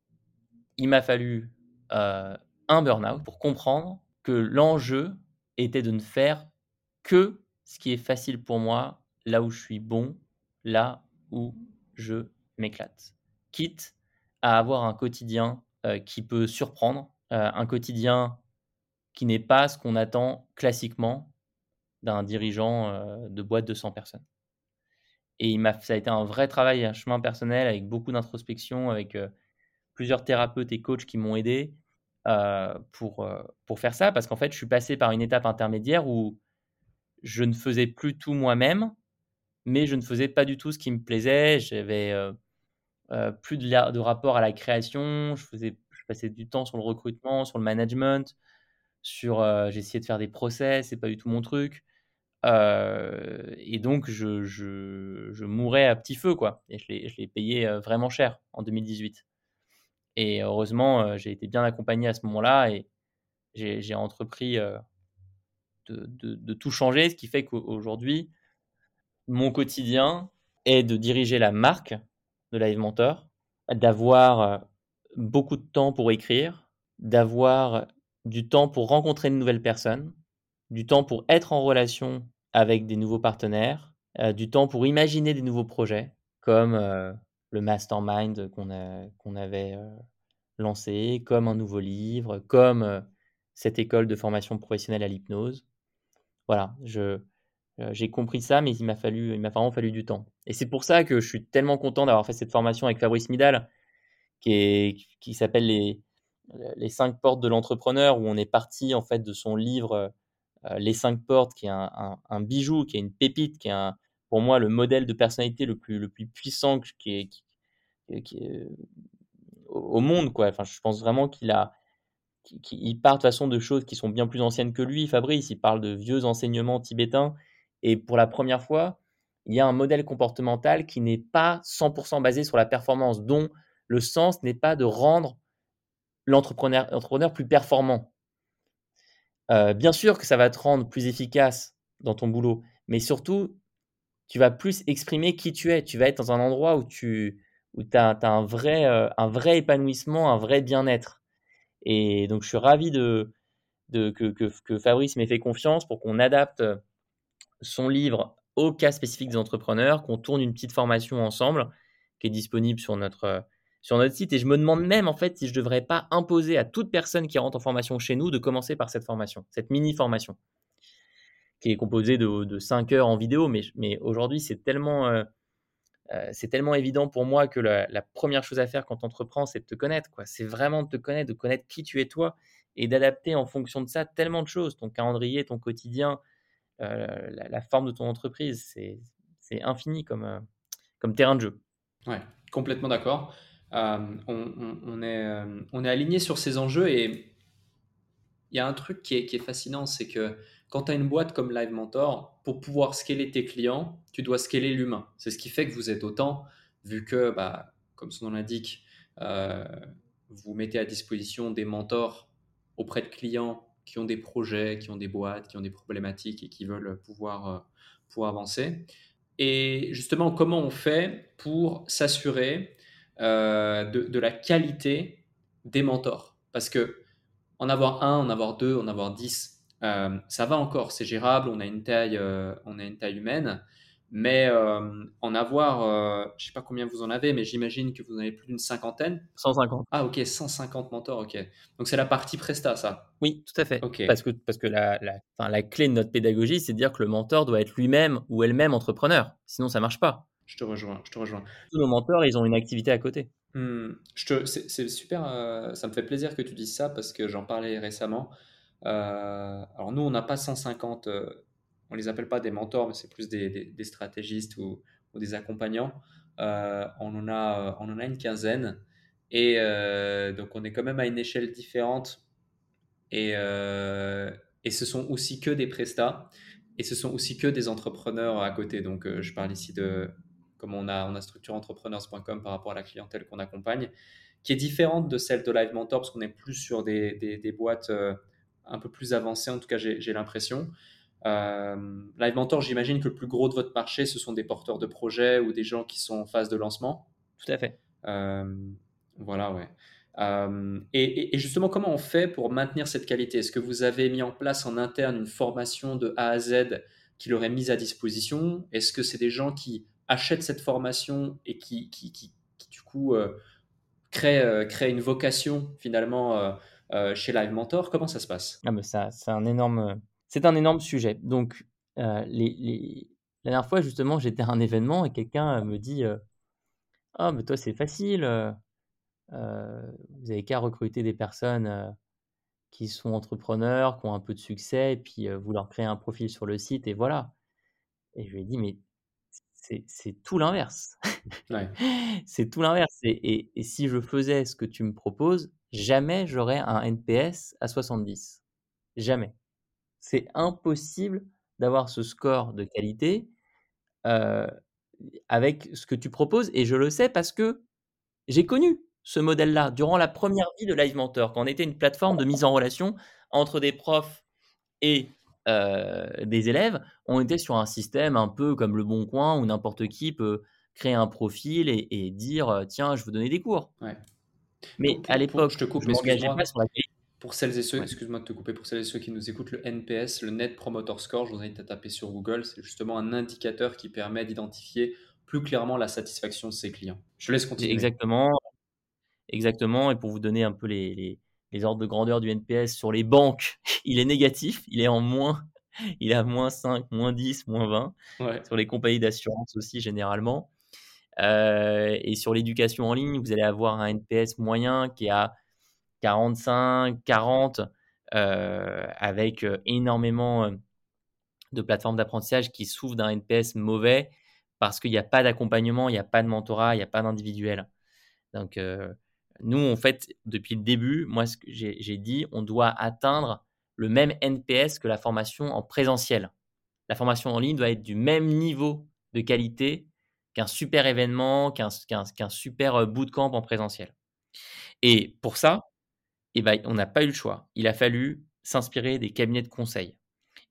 il m'a fallu un burn-out pour comprendre que l'enjeu était de ne faire que ce qui est facile pour moi, là où je suis bon, là où je m'éclate. Quitte à avoir un quotidien euh, qui peut surprendre, euh, un quotidien qui n'est pas ce qu'on attend classiquement d'un dirigeant euh, de boîte de 100 personnes. Et ça a été un vrai travail, un chemin personnel avec beaucoup d'introspection, avec plusieurs thérapeutes et coachs qui m'ont aidé pour, pour faire ça, parce qu'en fait, je suis passé par une étape intermédiaire où je ne faisais plus tout moi-même, mais je ne faisais pas du tout ce qui me plaisait. J'avais euh, plus de, rapport à la création. Je, passais du temps sur le recrutement, sur le management, sur euh, j'essayais de faire des process, c'est pas du tout mon truc. Euh, et donc, je, je, je, mourais à petit feu, quoi. Et je l'ai payé vraiment cher en 2018. Et heureusement, j'ai été bien accompagné à ce moment-là et j'ai entrepris de, de, de, tout changer, ce qui fait qu'aujourd'hui, mon quotidien est de diriger la marque de Live Mentor, d'avoir euh, beaucoup de temps pour écrire, d'avoir du temps pour rencontrer de nouvelles personnes, du temps pour être en relation avec des nouveaux partenaires, euh, du temps pour imaginer des nouveaux projets, comme euh, le mastermind qu'on avait lancé, comme un nouveau livre, comme cette école de formation professionnelle à l'hypnose. Voilà, j'ai compris ça, mais il m'a fallu, vraiment fallu du temps. Et c'est pour ça que je suis tellement content d'avoir fait cette formation avec Fabrice Midal, qui, est, qui s'appelle les, les cinq portes de l'entrepreneur, où on est parti en fait de son livre Les cinq portes, qui est un, bijou, qui est une pépite, qui est pour moi le modèle de personnalité le plus, puissant au monde. Enfin, je pense vraiment qu'il a, qu'il part de façon de choses qui sont bien plus anciennes que lui, Fabrice. Il parle de vieux enseignements tibétains et pour la première fois, il y a un modèle comportemental qui n'est pas 100% basé sur la performance, dont le sens n'est pas de rendre l'entrepreneur plus performant. Euh, bien sûr que ça va te rendre plus efficace dans ton boulot, mais surtout, tu vas plus exprimer qui tu es. Tu vas être dans un endroit où tu où as, un, vrai, euh, un vrai épanouissement, un vrai bien-être. Et donc, je suis ravi de, de que, que, Fabrice m'ait fait confiance pour qu'on adapte son livre au cas spécifique des entrepreneurs, qu'on tourne une petite formation ensemble qui est disponible sur notre, sur notre site. Et je me demande même en fait si je ne devrais pas imposer à toute personne qui rentre en formation chez nous de commencer par cette formation, cette mini-formation, qui est composée de, de 5 heures en vidéo. Mais, mais aujourd'hui, c'est tellement, euh, euh, c'est tellement évident pour moi que la, première chose à faire quand tu entreprends, c'est de te connaître. C'est vraiment de te connaître, de connaître qui tu es toi et d'adapter en fonction de ça tellement de choses, ton calendrier, ton quotidien, euh, la, forme de ton entreprise. C'est infini comme, comme terrain de jeu. Ouais, complètement d'accord. Euh, on, est, euh, on est aligné sur ces enjeux et il y a un truc qui est, fascinant, c'est que quand tu as une boîte comme Live Mentor, pour pouvoir scaler tes clients, tu dois scaler l'humain. C'est ce qui fait que vous êtes autant, vu que, bah, comme son nom l'indique, euh, vous mettez à disposition des mentors auprès de clients qui ont des projets, qui ont des boîtes, qui ont des problématiques et qui veulent pouvoir avancer. Et justement, comment on fait pour s'assurer euh, de, la qualité des mentors. Parce que en avoir un, en avoir deux, en avoir dix, euh, ça va encore, c'est gérable, on a une taille, euh, on a une taille humaine. Mais en avoir, je sais pas combien vous en avez, mais j'imagine que vous en avez plus d'une cinquantaine. 150. Ah ok, 150 mentors, ok. Donc c'est la partie Presta, ça. Oui, tout à fait. Parce que, parce que la, la, la clé de notre pédagogie, c'est de dire que le mentor doit être lui-même ou elle-même entrepreneur. Sinon, ça marche pas. Je te rejoins, je te rejoins. Tous nos mentors, ils ont une activité à côté. Hmm, c'est super, euh, ça me fait plaisir que tu dises ça parce que j'en parlais récemment. Euh, alors nous, on n'a pas 150, euh, on les appelle pas des mentors, mais c'est plus des, des, stratégistes ou, ou, des accompagnants. on, en a, on en a une quinzaine. Et donc on est quand même à une échelle différente. Et, et ce sont aussi que des prestats. Et ce sont aussi que des entrepreneurs à côté. Donc je parle ici de, comme on a, on a structuré entrepreneurs.com par rapport à la clientèle qu'on accompagne, qui est différente de celle de Live Mentor parce qu'on est plus sur des, des, boîtes euh, un peu plus avancées, en tout cas j'ai l'impression. Euh, Live Mentor, j'imagine que le plus gros de votre marché, ce sont des porteurs de projets ou des gens qui sont en phase de lancement. Tout à fait. Euh, voilà, ouais. et, et, justement, comment on fait pour maintenir cette qualité? Est-ce que vous avez mis en place en interne une formation de A à Z qui l'aurait mise à disposition? Est-ce que c'est des gens qui achètent cette formation et qui, qui, qui, du coup euh, crée, euh, crée, une vocation finalement euh, chez Live Mentor Comment ça se passe? Ah mais ça, c'est un énorme, c'est un énorme sujet. Donc les, les... la dernière fois justement, j'étais à un événement et quelqu'un me dit ah mais toi c'est facile, vous avez qu'à recruter des personnes qui sont entrepreneurs, qui ont un peu de succès, et puis vous leur créez un profil sur le site, et voilà. Et je lui ai dit, mais c'est tout l'inverse. c'est tout l'inverse. Et, si je faisais ce que tu me proposes, jamais j'aurais un NPS à 70. Jamais. C'est impossible d'avoir ce score de qualité euh, avec ce que tu proposes. Et je le sais parce que j'ai connu ce modèle-là durant la première vie de Live Mentor, quand on était une plateforme de mise en relation entre des profs et euh, des élèves, on était sur un système un peu comme le Bon Coin où n'importe qui peut créer un profil et, dire euh, tiens, je veux donner des cours. Mais à l'époque, je te coupe, mais pas sur la pour celles et ceux, excuse-moi de te couper, pour celles et ceux qui nous écoutent, le NPS, le Net Promoter Score, je vous invite à taper sur Google, c'est justement un indicateur qui permet d'identifier plus clairement la satisfaction de ses clients. Je laisse continuer. Exactement, exactement. Et pour vous donner un peu les, les ordres de grandeur du NPS sur les banques, il est négatif, il est en moins, il est à moins 5, moins 10, moins 20. Sur les compagnies d'assurance aussi, généralement. Euh, et sur l'éducation en ligne, vous allez avoir un NPS moyen qui est à 45, 40, euh, avec euh, énormément de plateformes d'apprentissage qui souffrent d'un NPS mauvais parce qu'il n'y a pas d'accompagnement, il n'y a pas de mentorat, il n'y a pas d'individuel. Donc, nous, en fait, depuis le début, moi, ce que j'ai dit, on doit atteindre le même NPS que la formation en présentiel. La formation en ligne doit être du même niveau de qualité qu'un super événement, qu'un qu'un super bootcamp en présentiel. Et pour ça, eh ben, on n'a pas eu le choix. Il a fallu s'inspirer des cabinets de conseil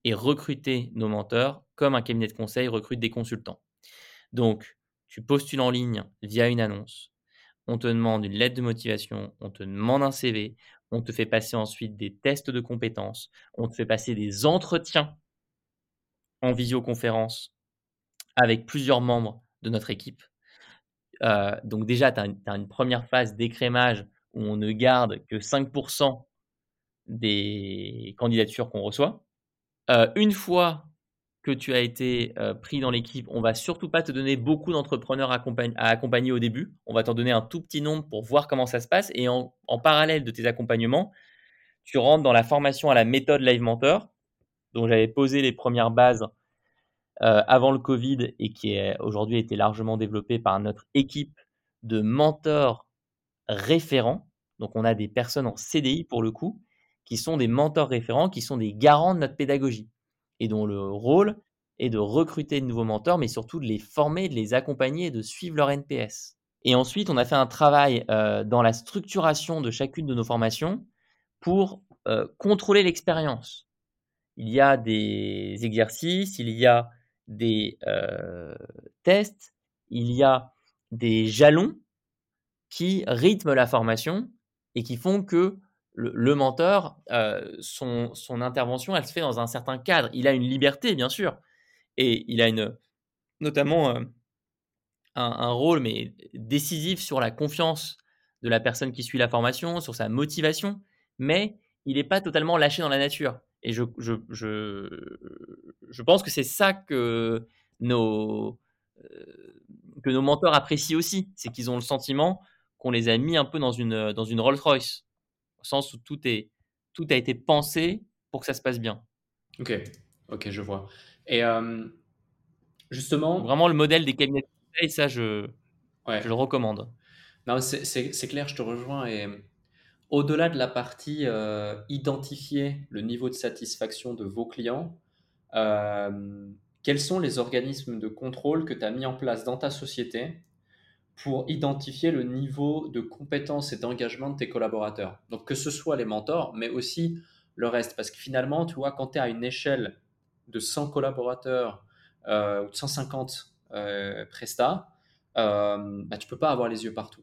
et recruter nos menteurs comme un cabinet de conseil recrute des consultants. Donc, tu postules en ligne via une annonce, on te demande une lettre de motivation, on te demande un CV, on te fait passer ensuite des tests de compétences, on te fait passer des entretiens en visioconférence avec plusieurs membres de notre équipe. Euh, donc déjà, tu as, une première phase d'écrémage où on ne garde que 5% des candidatures qu'on reçoit. Euh, une fois que tu as été euh, pris dans l'équipe, on va surtout pas te donner beaucoup d'entrepreneurs à, accompagner au début. On va t'en donner un tout petit nombre pour voir comment ça se passe. Et en, parallèle de tes accompagnements, tu rentres dans la formation à la méthode Live Mentor, dont j'avais posé les premières bases euh, avant le Covid et qui aujourd'hui été largement développée par notre équipe de mentors référents. Donc on a des personnes en CDI pour le coup, qui sont des mentors référents, qui sont des garants de notre pédagogie et dont le rôle est de recruter de nouveaux mentors, mais surtout de les former, de les accompagner et de suivre leur NPS. Et ensuite, on a fait un travail euh, dans la structuration de chacune de nos formations pour euh, contrôler l'expérience. Il y a des exercices, il y a des euh, tests, il y a des jalons qui rythment la formation et qui font que le, mentor, euh, son, intervention, elle se fait dans un certain cadre. Il a une liberté, bien sûr, et il a une, notamment euh, un, rôle mais décisif sur la confiance de la personne qui suit la formation, sur sa motivation, mais il n'est pas totalement lâché dans la nature. Et je, je, je, je pense que c'est ça que nos, euh, que nos mentors apprécient aussi, c'est qu'ils ont le sentiment qu'on les a mis un peu dans une, dans une Rolls-Royce au sens où tout, est, tout a été pensé pour que ça se passe bien. Ok, ok, je vois. Et euh, justement. Vraiment le modèle des cabinets de conseil, ça, je, je le recommande. Non, c'est clair, je te rejoins. Et au-delà de la partie euh, identifier le niveau de satisfaction de vos clients, euh, quels sont les organismes de contrôle que tu as mis en place dans ta société pour identifier le niveau de compétence et d'engagement de tes collaborateurs. Donc que ce soit les mentors, mais aussi le reste. Parce que finalement, tu vois, quand tu es à une échelle de 100 collaborateurs euh, ou de 150 euh, prestats, euh, bah, tu ne peux pas avoir les yeux partout.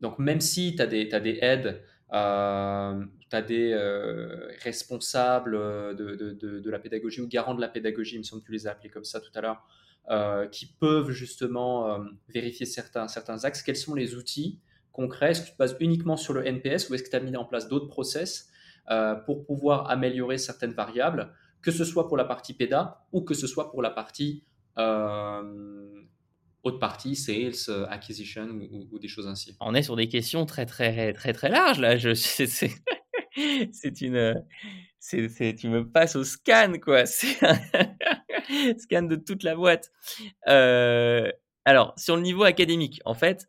Donc même si tu as des, aides, euh, tu as des responsables de, de, de, de, la pédagogie ou garants de la pédagogie, il me semble que tu les as appelés comme ça tout à l'heure, euh, qui peuvent justement euh, vérifier certains, certains axes. Quels sont les outils concrets? Est-ce que tu te bases uniquement sur le NPS ou est-ce que tu as mis en place d'autres process euh, pour pouvoir améliorer certaines variables, que ce soit pour la partie PEDA ou que ce soit pour la partie haute partie, sales, acquisition ou, des choses ainsi? On est sur des questions très très très très larges là. C'est, une, tu me passes au scan quoi. C'est scan de toute la boîte. Euh, alors, sur le niveau académique, en fait,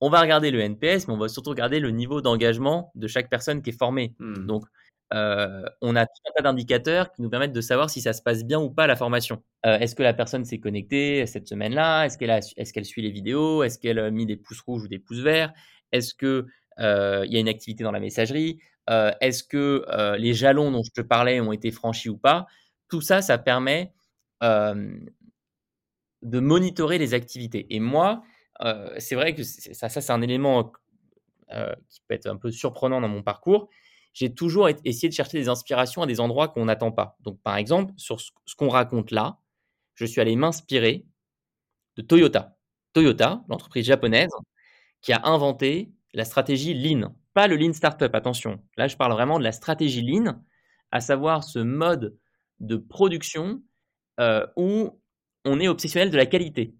on va regarder le NPS, mais on va surtout regarder le niveau d'engagement de chaque personne qui est formée. Hmm. Donc, euh, on a tout un tas d'indicateurs qui nous permettent de savoir si ça se passe bien ou pas la formation. Euh, est-ce que la personne s'est connectée cette semaine-là? Est-ce qu'elle est suit les vidéos? Est-ce qu'elle a mis des pouces rouges ou des pouces verts? Est-ce que il y a une activité dans la messagerie? Est-ce que les jalons dont je te parlais ont été franchis ou pas? Tout ça, ça permet de monitorer les activités. Et moi, c'est vrai que ça, c'est un élément qui peut être un peu surprenant dans mon parcours. J'ai toujours essayé de chercher des inspirations à des endroits qu'on n'attend pas. Donc, par exemple, sur ce, qu'on raconte là, je suis allé m'inspirer de Toyota. Toyota, l'entreprise japonaise, qui a inventé la stratégie Lean. Pas le Lean Startup, attention. Là, je parle vraiment de la stratégie Lean, à savoir ce mode de production euh, où on est obsessionnel de la qualité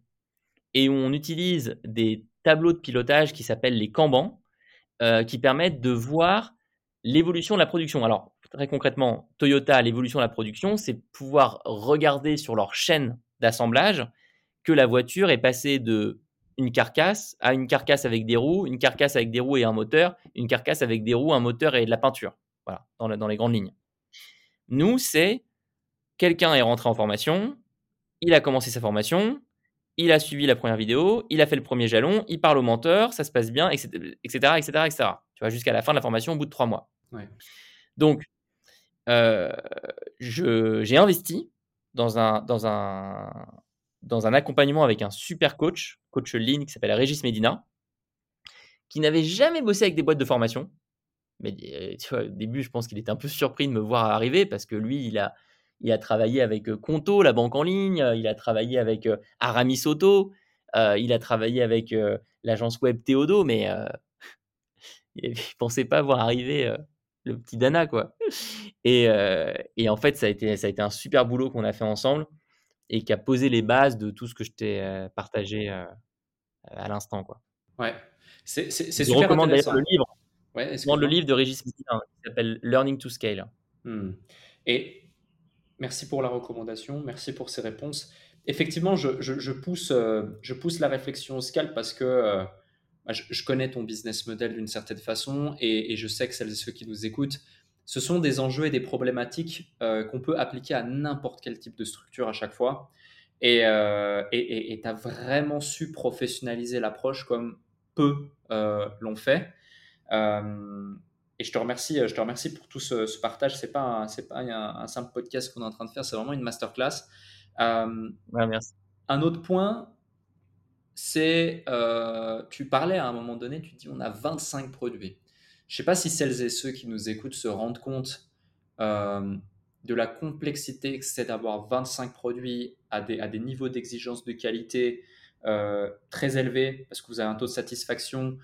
et où on utilise des tableaux de pilotage qui s'appellent les Kanban, euh, qui permettent de voir l'évolution de la production. Alors, très concrètement, Toyota, l'évolution de la production, c'est pouvoir regarder sur leur chaîne d'assemblage que la voiture est passée de une carcasse à une carcasse avec des roues, une carcasse avec des roues et un moteur, une carcasse avec des roues, un moteur et de la peinture. Voilà, dans, dans les grandes lignes. Nous, c'est quelqu'un est rentré en formation, il a commencé sa formation, il a suivi la première vidéo, il a fait le premier jalon, il parle au menteur, ça se passe bien, etc., etc., etc., Tu vois, jusqu'à la fin de la formation au bout de trois mois. Donc, euh, j'ai investi dans un, dans, un, dans un accompagnement avec un super coach, coach lean qui s'appelle Régis Medina, qui n'avait jamais bossé avec des boîtes de formation. Mais euh, tu vois, au début, je pense qu'il était un peu surpris de me voir arriver parce que lui, il a, il a travaillé avec euh, Conto, la banque en ligne, il a travaillé avec Aramis Auto, il a travaillé avec l'agence web Théodo, mais il ne pensait pas voir arriver le petit Dana, quoi. Et, et, en fait, ça a, été, ça a été un super boulot qu'on a fait ensemble et qui a posé les bases de tout ce que je t'ai partagé à l'instant, quoi. Ouais, c'est super Je recommande d'ailleurs le livre. Ouais, le livre de Régis Medina, qui s'appelle Learning to Scale. Mmh. Et merci pour la recommandation, merci pour ces réponses. Effectivement, je, je, pousse, la réflexion au scalp parce que bah, je, connais ton business model d'une certaine façon et, je sais que celles et ceux qui nous écoutent, ce sont des enjeux et des problématiques euh, qu'on peut appliquer à n'importe quel type de structure à chaque fois. Et euh, tu as vraiment su professionnaliser l'approche comme peu euh, l'ont fait. Et je te remercie, je te remercie pour tout ce, partage. C'est pas, c'est pas un, simple podcast qu'on est en train de faire, c'est vraiment une masterclass. merci. Un autre point, c'est, euh, tu parlais à un moment donné, tu dis on a 25 produits. Je ne sais pas si celles et ceux qui nous écoutent se rendent compte euh, de la complexité que c'est d'avoir 25 produits à des, à des niveaux d'exigence de qualité euh, très élevés, parce que vous avez un taux de satisfaction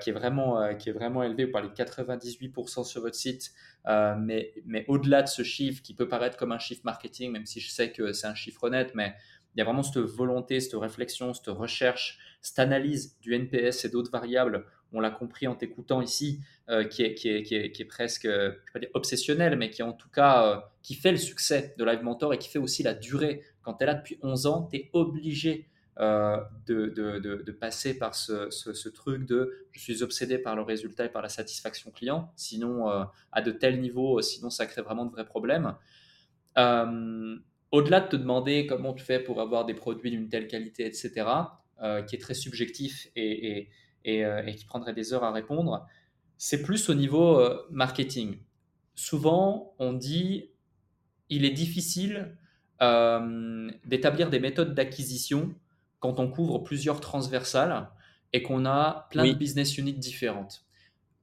qui, est vraiment, qui est vraiment élevé. Vous parlez de 98% sur votre site, mais, mais au-delà de ce chiffre qui peut paraître comme un chiffre marketing, même si je sais que c'est un chiffre honnête, mais il y a vraiment cette volonté, cette réflexion, cette recherche, cette analyse du NPS et d'autres variables. On l'a compris en t'écoutant ici, euh, qui, est, qui, est, qui, est, presque, euh, je vais pas dire obsessionnel, mais qui en tout cas, euh, qui fait le succès de Live Mentor et qui fait aussi la durée. Quand tu es là depuis 11 ans, tu es obligé de, de, de, passer par ce, ce, truc de je suis obsédé par le résultat et par la satisfaction client. Sinon, à de tels niveaux, sinon ça crée vraiment de vrais problèmes au-delà de te demander comment tu fais pour avoir des produits d'une telle qualité, etc., euh, qui est très subjectif euh, et, qui prendrait des heures à répondre, c'est plus au niveau euh, marketing. Souvent, on dit il est difficile d'établir des méthodes d'acquisition quand on couvre plusieurs transversales et qu'on a plein de business units différentes.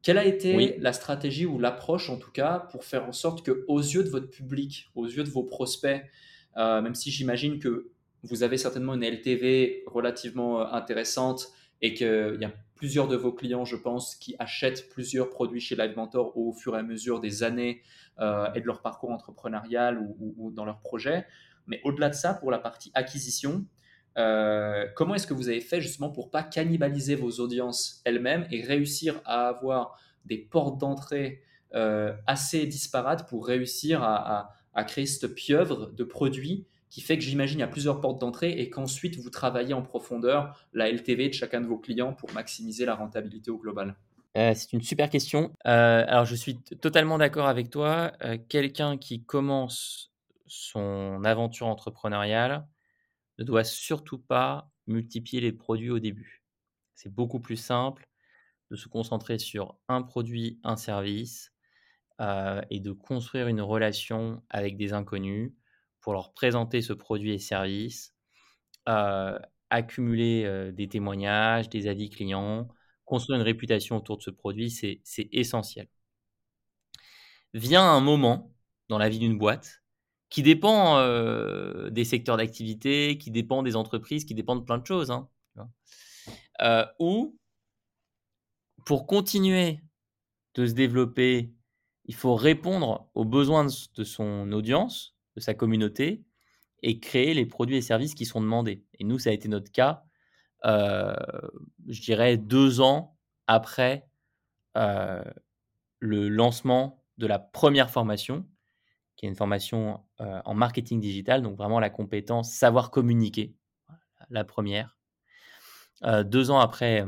Quelle a été la stratégie ou l'approche, en tout cas, pour faire en sorte que, aux yeux de votre public, aux yeux de vos prospects, euh, même si j'imagine que vous avez certainement une LTV relativement euh, intéressante et qu'il y a plusieurs de vos clients, je pense, qui achètent plusieurs produits chez Live Mentor au fur et à mesure des années euh, et de leur parcours entrepreneurial ou, dans leur projet. Mais au-delà de ça, pour la partie acquisition, comment est-ce que vous avez fait justement pour pas cannibaliser vos audiences elles-mêmes et réussir à avoir des portes d'entrée assez disparates pour réussir à, créer cette pieuvre de produits qui fait que j'imagine il y a plusieurs portes d'entrée et qu'ensuite vous travaillez en profondeur la LTV de chacun de vos clients pour maximiser la rentabilité au global? Euh, C'est une super question. Euh, alors je suis totalement d'accord avec toi. Euh, quelqu'un qui commence son aventure entrepreneuriale ne doit surtout pas multiplier les produits au début. C'est beaucoup plus simple de se concentrer sur un produit, un service, euh, et de construire une relation avec des inconnus pour leur présenter ce produit et service, euh, accumuler euh, des témoignages, des avis clients, construire une réputation autour de ce produit, c'est essentiel. Vient un moment dans la vie d'une boîte qui dépend des secteurs d'activité, qui dépend des entreprises, qui dépend de plein de choses, hein, où pour continuer de se développer il faut répondre aux besoins de son audience, de sa communauté, et créer les produits et services qui sont demandés. Et nous, ça a été notre cas, euh, je dirais, deux ans après euh, le lancement de la première formation, une formation en marketing digital, donc vraiment la compétence savoir communiquer, la première. deux ans après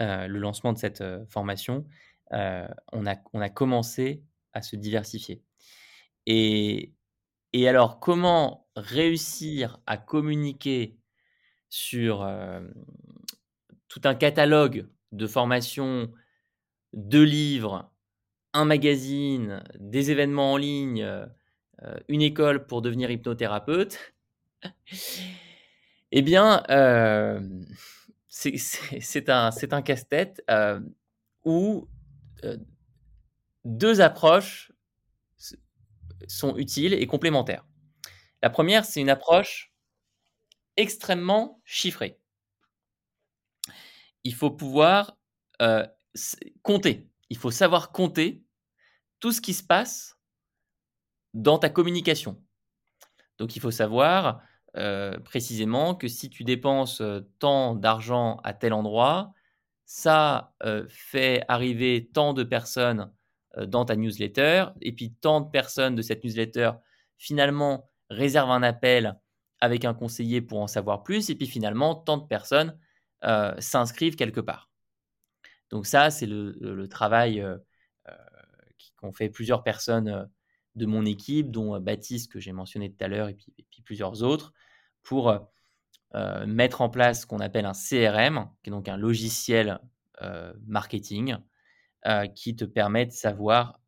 le lancement de cette formation, on, a, on a commencé à se diversifier. Et, et alors, comment réussir à communiquer sur tout un catalogue de formations, de livres, magazine, des événements en ligne, une école pour devenir hypnothérapeute, eh bien, c'est un, un casse-tête où deux approches sont utiles et complémentaires. La première, c'est une approche extrêmement chiffrée. Il faut pouvoir compter. Il faut savoir compter tout ce qui se passe dans ta communication. Donc il faut savoir précisément que si tu dépenses tant d'argent à tel endroit, ça fait arriver tant de personnes dans ta newsletter, et puis tant de personnes de cette newsletter finalement réservent un appel avec un conseiller pour en savoir plus, et puis finalement tant de personnes s'inscrivent quelque part. Donc ça, c'est le, travail qu'ont fait plusieurs personnes de mon équipe, dont Baptiste que j'ai mentionné tout à l'heure, et puis, plusieurs autres, pour mettre en place ce qu'on appelle un CRM, qui est donc un logiciel marketing, qui te permet de savoir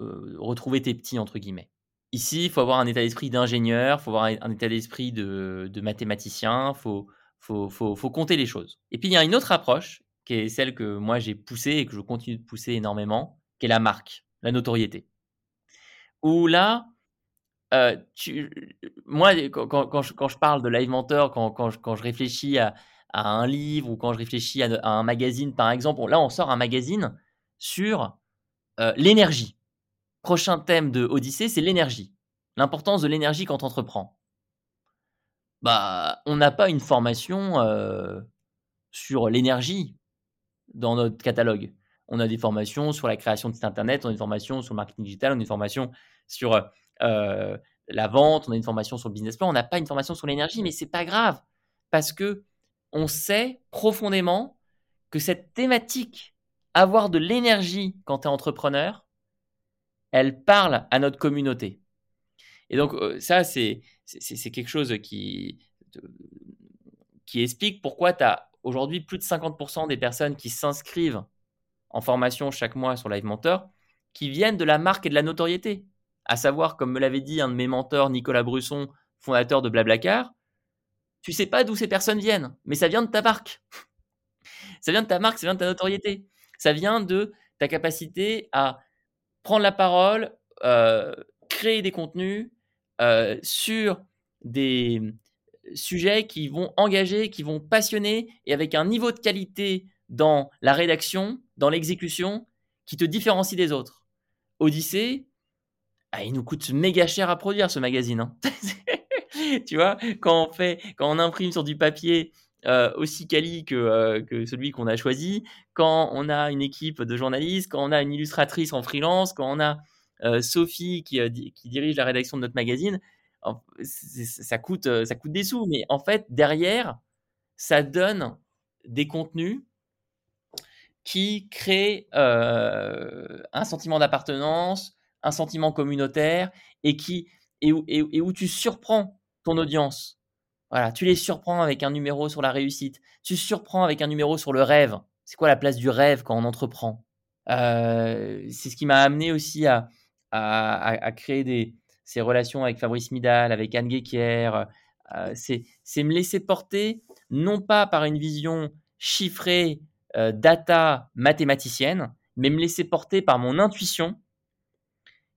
retrouver tes petits, entre guillemets. Ici, il faut avoir un état d'esprit d'ingénieur, il faut avoir un état d'esprit de, mathématicien, il faut, faut, faut, compter les choses. Et puis, il y a une autre approche, qui est celle que moi j'ai poussée et que je continue de pousser énormément, la marque, la notoriété. Où là, tu, moi, quand, je, parle de Live Mentor, quand, je, réfléchis à, un livre ou quand je réfléchis à, un magazine, par exemple, là, on sort un magazine sur l'énergie. Prochain thème de Odyssée, c'est l'énergie. L'importance de l'énergie quand on entreprend. Bah, on n'a pas une formation sur l'énergie dans notre catalogue. On a des formations sur la création de site internet, on a des formations sur le marketing digital, on a des formations sur euh, la vente, on a une formation sur le business plan, on n'a pas une formation sur l'énergie, mais c'est pas grave parce que on sait profondément que cette thématique, avoir de l'énergie quand tu es entrepreneur, elle parle à notre communauté. Et donc euh, ça, c'est quelque chose qui, qui explique pourquoi tu as aujourd'hui plus de 50% des personnes qui s'inscrivent en formation chaque mois sur Live Mentor qui viennent de la marque et de la notoriété à savoir, comme me l'avait dit un de mes mentors, Nicolas Brusson, fondateur de Blablacar, tu sais pas d'où ces personnes viennent, mais ça vient de ta marque. ça vient de ta marque, ça vient de ta notoriété. Ça vient de ta capacité à prendre la parole, euh, créer des contenus euh, sur des sujets qui vont engager, qui vont passionner et avec un niveau de qualité dans la rédaction, dans l'exécution, qui te différencie des autres. Odyssée, ah, il nous coûte méga cher à produire ce magazine. Hein. tu vois, quand on fait, quand on imprime sur du papier euh, aussi quali que, euh, que celui qu'on a choisi, quand on a une équipe de journalistes, quand on a une illustratrice en freelance, quand on a euh, Sophie qui, qui, dirige la rédaction de notre magazine, ça coûte, ça coûte des sous. Mais en fait, derrière, ça donne des contenus qui créent un sentiment d'appartenance, un sentiment communautaire et, qui, et, où, et, où tu surprends ton audience. Voilà, tu les surprends avec un numéro sur la réussite, tu surprends avec un numéro sur le rêve. C'est quoi la place du rêve quand on entreprend? Euh, C'est ce qui m'a amené aussi à, à, créer des, ces relations avec Fabrice Midal, avec Anne Guéquière. Euh, c'est me laisser porter, non pas par une vision chiffrée, euh, data mathématicienne, mais me laisser porter par mon intuition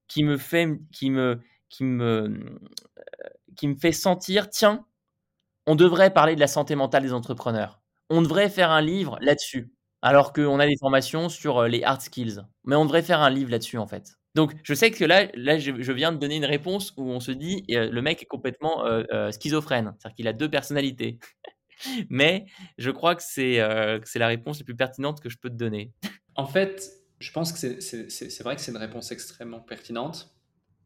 qui me fait, qui me, qui me, qui me fait sentir, tiens, on devrait parler de la santé mentale des entrepreneurs. On devrait faire un livre là-dessus. Alors qu'on a des formations sur euh, les hard skills. Mais on devrait faire un livre là-dessus, en fait. Donc, je sais que là, là je, viens de donner une réponse où on se dit, euh, le mec est complètement euh, schizophrène. C'est-à-dire qu'il a deux personnalités. Mais je crois que c'est c'est la réponse la plus pertinente que je peux te donner. En fait, je pense que c'est vrai que c'est une réponse extrêmement pertinente.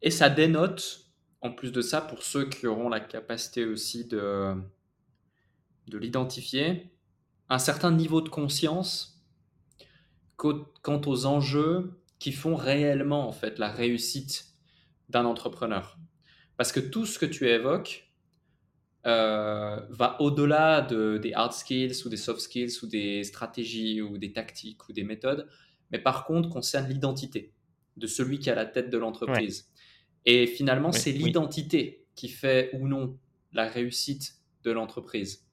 Et ça dénote, en plus de ça, pour ceux qui auront la capacité aussi de, de l'identifier, un certain niveau de conscience quant aux enjeux qui font réellement en fait la réussite d'un entrepreneur. Parce que tout ce que tu évoques, va au-delà de, des hard skills ou des soft skills ou des stratégies ou des tactiques ou des méthodes, mais par contre concerne l'identité de celui qui a la tête de l'entreprise. Et finalement, c'est l'identité qui fait ou non la réussite de l'entreprise.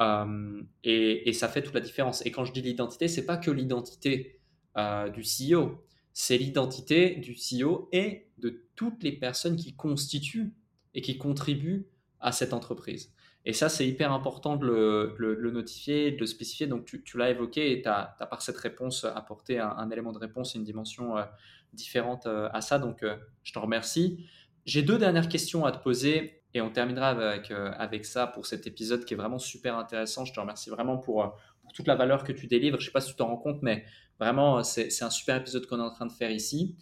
Euh, et, ça fait toute la différence. Et quand je dis l'identité, c'est pas que l'identité euh, du CEO, c'est l'identité du CEO et de toutes les personnes qui constituent et qui contribuent à cette entreprise. Et ça, c'est hyper important de le, notifier, de le spécifier. Donc, tu, l'as évoqué et tu as, par cette réponse apporté un, élément de réponse, une dimension euh, différente à ça. Donc, je te remercie. J'ai deux dernières questions à te poser et on terminera avec, euh, avec ça pour cet épisode qui est vraiment super intéressant. Je te remercie vraiment pour, euh, toute la valeur que tu délivres. Je sais pas si tu t'en rends compte, mais vraiment, euh, c'est un super épisode qu'on est en train de faire ici.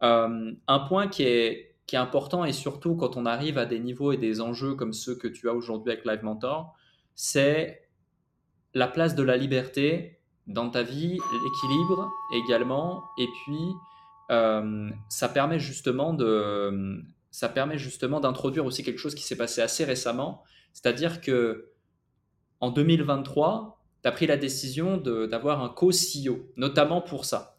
un point qui est, qui est important et surtout quand on arrive à des niveaux et des enjeux comme ceux que tu as aujourd'hui avec Live Mentor, c'est la place de la liberté dans ta vie, l'équilibre également, et puis ça permet justement de, ça permet justement d'introduire aussi quelque chose qui s'est passé assez récemment, c'est-à-dire que en 2023, tu as pris la décision d'avoir un co-CEO, notamment pour ça.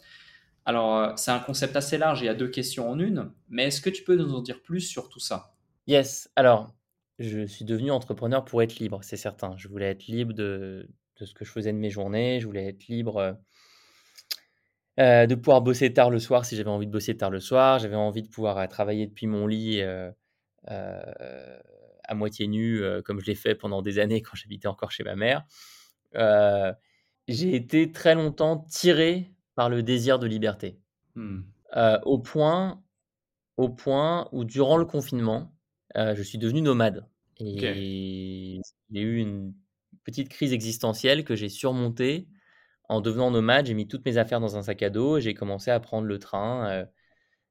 Alors, euh, c'est un concept assez large, il y a deux questions en une, mais est-ce que tu peux nous en dire plus sur tout ça? Yes, alors, je suis devenu entrepreneur pour être libre, c'est certain. Je voulais être libre de, ce que je faisais de mes journées, je voulais être libre euh, euh, de pouvoir bosser tard le soir si j'avais envie de bosser tard le soir. J'avais envie de pouvoir travailler depuis mon lit à moitié nu, comme je l'ai fait pendant des années quand j'habitais encore chez ma mère. j'ai été très longtemps tiré par le désir de liberté. Mmh. au, point, au point où, durant le confinement, je suis devenu nomade. Et j'ai eu une petite crise existentielle que j'ai surmontée en devenant nomade, j'ai mis toutes mes affaires dans un sac à dos et j'ai commencé à prendre le train euh,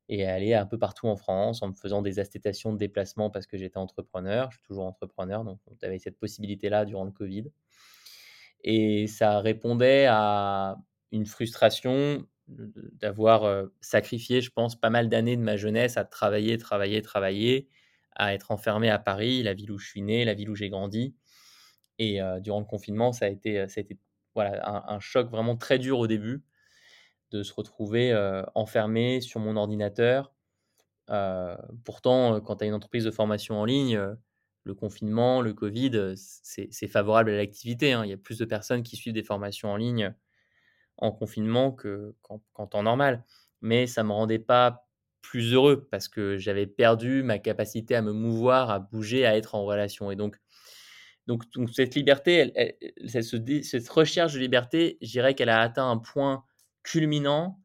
et à aller un peu partout en France en me faisant des attestations de déplacement parce que j'étais entrepreneur. Je suis toujours entrepreneur, donc on avait cette possibilité-là durant le Covid. Et ça répondait à une frustration d'avoir sacrifié, je pense, pas mal d'années de ma jeunesse à travailler, travailler, travailler, à être enfermé à Paris, la ville où je suis né, la ville où j'ai grandi. Et durant le confinement, ça a été, ça a été voilà, un, choc vraiment très dur au début de se retrouver enfermé sur mon ordinateur. Pourtant, quand tu as une entreprise de formation en ligne, le confinement, le Covid, c'est favorable à l'activité. Hein. Il y a plus de personnes qui suivent des formations en ligne en confinement qu'en temps normal. Mais ça ne me rendait pas plus heureux parce que j'avais perdu ma capacité à me mouvoir, à bouger, à être en relation. Et donc, donc, cette liberté, cette, recherche de liberté, je dirais qu'elle a atteint un point culminant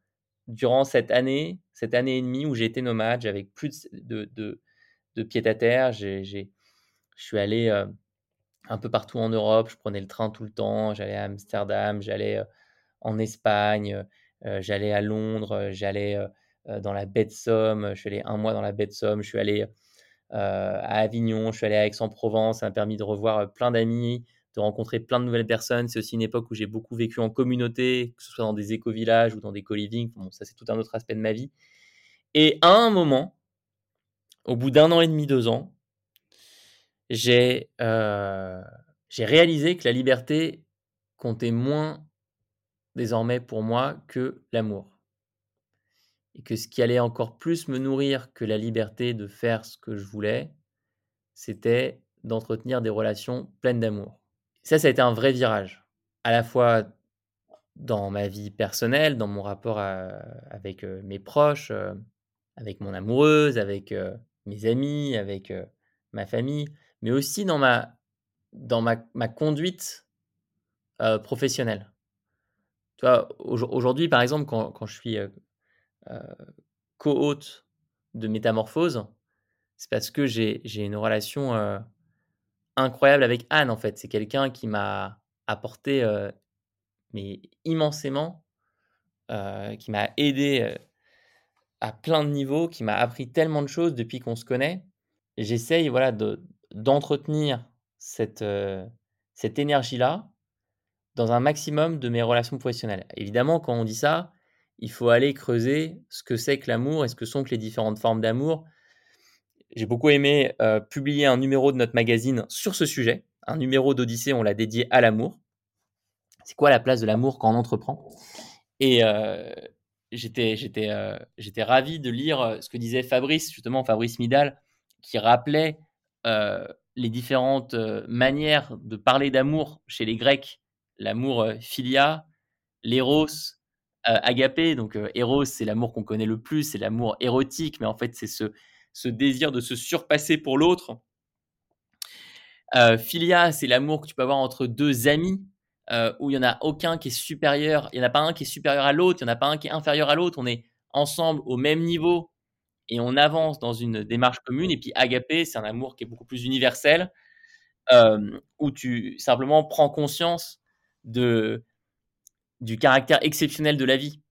durant cette année, cette année et demie où j'ai été nomade, j'avais plus de, de, pied à terre. je suis allé euh, un peu partout en Europe, je prenais le train tout le temps, j'allais à Amsterdam, j'allais euh, en Espagne, j'allais à Londres, j'allais dans la baie de Somme, je suis allé un mois dans la baie de Somme, je suis allé à Avignon, je suis allé à Aix-en-Provence, ça m'a permis de revoir plein d'amis, de rencontrer plein de nouvelles personnes. C'est aussi une époque où j'ai beaucoup vécu en communauté, que ce soit dans des éco-villages ou dans des co-living. Bon, ça, c'est tout un autre aspect de ma vie. Et à un moment, au bout d'un an et demi, deux ans, j'ai réalisé que la liberté comptait moins désormais pour moi que l'amour et que ce qui allait encore plus me nourrir que la liberté de faire ce que je voulais, c'était d'entretenir des relations pleines d'amour. Ça, ça a été un vrai virage, à la fois dans ma vie personnelle, dans mon rapport avec euh, mes proches, euh, avec mon amoureuse, avec euh, mes amis, avec ma famille, mais aussi dans ma, dans ma, ma conduite professionnelle. Aujourd'hui, par exemple, quand, je suis euh, co-hôte de Métamorphose, c'est parce que j'ai une relation euh, incroyable avec Anne, en fait. C'est quelqu'un qui m'a apporté euh, mais immensément, qui m'a aidé à plein de niveaux, qui m'a appris tellement de choses depuis qu'on se connaît. J'essaye voilà, d'entretenir cette énergie-là dans un maximum de mes relations professionnelles. Évidemment, quand on dit ça, il faut aller creuser ce que c'est que l'amour et ce que sont les différentes formes d'amour. j'ai beaucoup aimé publier un numéro de notre magazine sur ce sujet. Un numéro d'Odyssée, on l'a dédié à l'amour. C'est quoi la place de l'amour quand on entreprend? Et j'étais, j'étais, j'étais ravi de lire ce que disait Fabrice, justement, Fabrice Midal, qui rappelait les différentes manières de parler d'amour chez les Grecs. L'amour philia, l'éros, agapé. Donc, éros, c'est l'amour qu'on connaît le plus, c'est l'amour érotique, mais en fait, c'est ce, ce désir de se surpasser pour l'autre. philia, c'est l'amour que tu peux avoir entre deux amis, où il n'y en a aucun qui est supérieur, il n'y en a pas un qui est supérieur à l'autre, il n'y en a pas un qui est inférieur à l'autre, on est ensemble au même niveau et on avance dans une démarche commune. Et puis agapé, c'est un amour qui est beaucoup plus universel, où tu simplement prends conscience de, du caractère exceptionnel de la vie,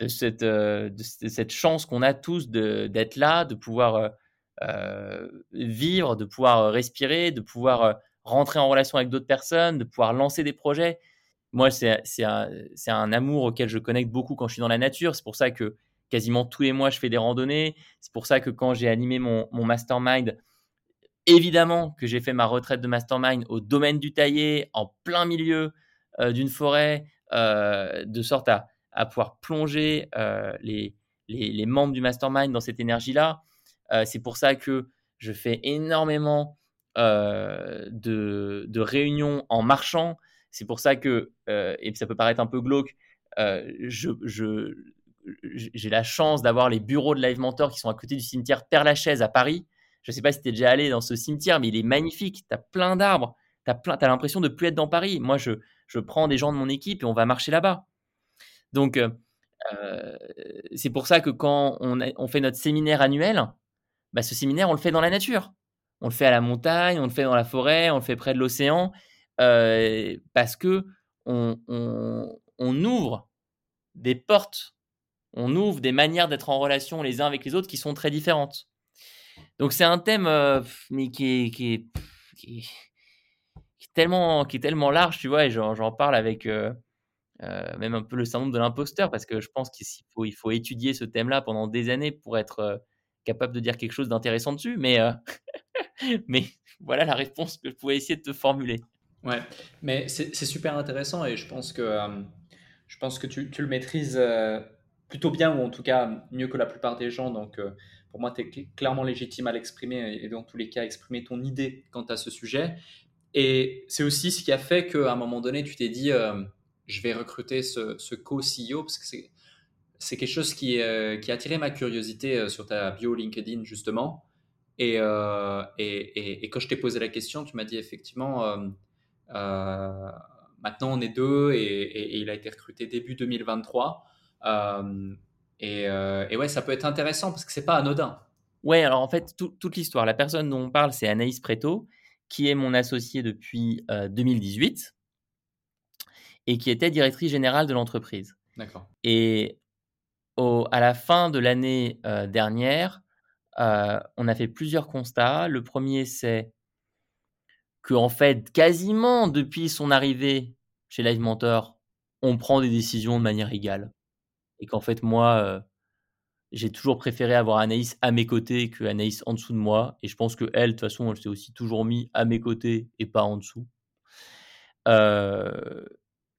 de cette, de cette chance qu'on a tous d'être là, de pouvoir vivre, de pouvoir respirer, de pouvoir rentrer en relation avec d'autres personnes, de pouvoir lancer des projets. Moi, c'est un, un amour auquel je connecte beaucoup quand je suis dans la nature. C'est pour ça que quasiment tous les mois, je fais des randonnées. C'est pour ça que quand j'ai animé mon, mastermind, évidemment que j'ai fait ma retraite de mastermind au domaine du taillé, en plein milieu euh, d'une forêt, euh, de sorte à, pouvoir plonger euh, les, les, membres du mastermind dans cette énergie-là. c'est pour ça que je fais énormément de, de, réunions en marchant. C'est pour ça que, et ça peut paraître un peu glauque, je, je, j'ai la chance d'avoir les bureaux de Live Mentor qui sont à côté du cimetière Père-Lachaise à Paris. Je ne sais pas si tu es déjà allé dans ce cimetière, mais il est magnifique. Tu as plein d'arbres. Tu as, as l'impression de plus être dans Paris. Moi, je, je prends des gens de mon équipe et on va marcher là-bas. Donc, euh, euh, c'est pour ça que quand on, fait notre séminaire annuel, bah, ce séminaire, on le fait dans la nature. On le fait à la montagne, on le fait dans la forêt, on le fait près de l'océan, euh, parce que on, ouvre des portes on ouvre des manières d'être en relation les uns avec les autres qui sont très différentes. Donc c'est un thème mais qui est, tellement, qui est tellement large, tu vois, et j'en parle avec euh, euh, même un peu le syndrome de l'imposteur, parce que je pense qu'il faut, il faut étudier ce thème-là pendant des années pour être capable de dire quelque chose d'intéressant dessus, mais, mais voilà la réponse que je pouvais essayer de te formuler. Ouais, mais c'est super intéressant et je pense que, je pense que tu, tu le maîtrises plutôt bien, ou en tout cas mieux que la plupart des gens. Donc, euh, pour moi, tu es clairement légitime à l'exprimer et dans tous les cas, exprimer ton idée quant à ce sujet. Et c'est aussi ce qui a fait qu'à un moment donné, tu t'es dit, euh, je vais recruter ce, co-CEO, parce que c'est, quelque chose qui, euh, qui a attiré ma curiosité sur ta bio LinkedIn, justement. Et, et, et, quand je t'ai posé la question, tu m'as dit effectivement, maintenant on est deux et, il a été recruté début 2023. Euh, euh, et, ouais, ça peut être intéressant parce que c'est pas anodin. Ouais, alors en fait, toute l'histoire, la personne dont on parle, c'est Anaïs Preto, qui est mon associée depuis 2018 euh, et qui était directrice générale de l'entreprise. D'accord. Et au, à la fin de l'année dernière, on a fait plusieurs constats. Le premier, c'est que en fait, quasiment depuis son arrivée chez Live Mentor, on prend des décisions de manière égale et qu'en fait, moi, j'ai toujours préféré avoir Anaïs à mes côtés que Anaïs en dessous de moi. Et je pense que elle, de toute façon, elle s'est aussi toujours mis à mes côtés et pas en dessous.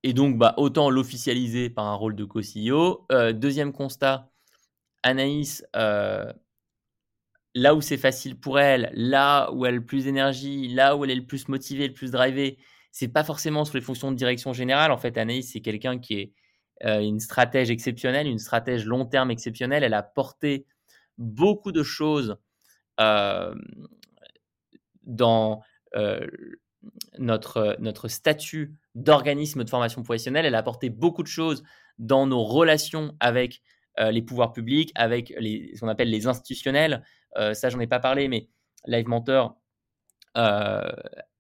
et donc, bah, autant l'officialiser par un rôle de co-CEO. deuxième constat, Anaïs, là où c'est facile pour elle, là où elle a le plus d'énergie, là où elle est le plus motivée, le plus drivée, c'est pas forcément sur les fonctions de direction générale. En fait, Anaïs, c'est quelqu'un qui est euh, une stratège exceptionnelle, une stratège long terme exceptionnelle. Elle a porté beaucoup de choses euh, dans euh, notre, notre statut d'organisme de formation professionnelle. Elle a apporté beaucoup de choses dans nos relations avec les pouvoirs publics, avec ce qu'on appelle les institutionnels. ça, j'en ai pas parlé, mais Live Mentor euh,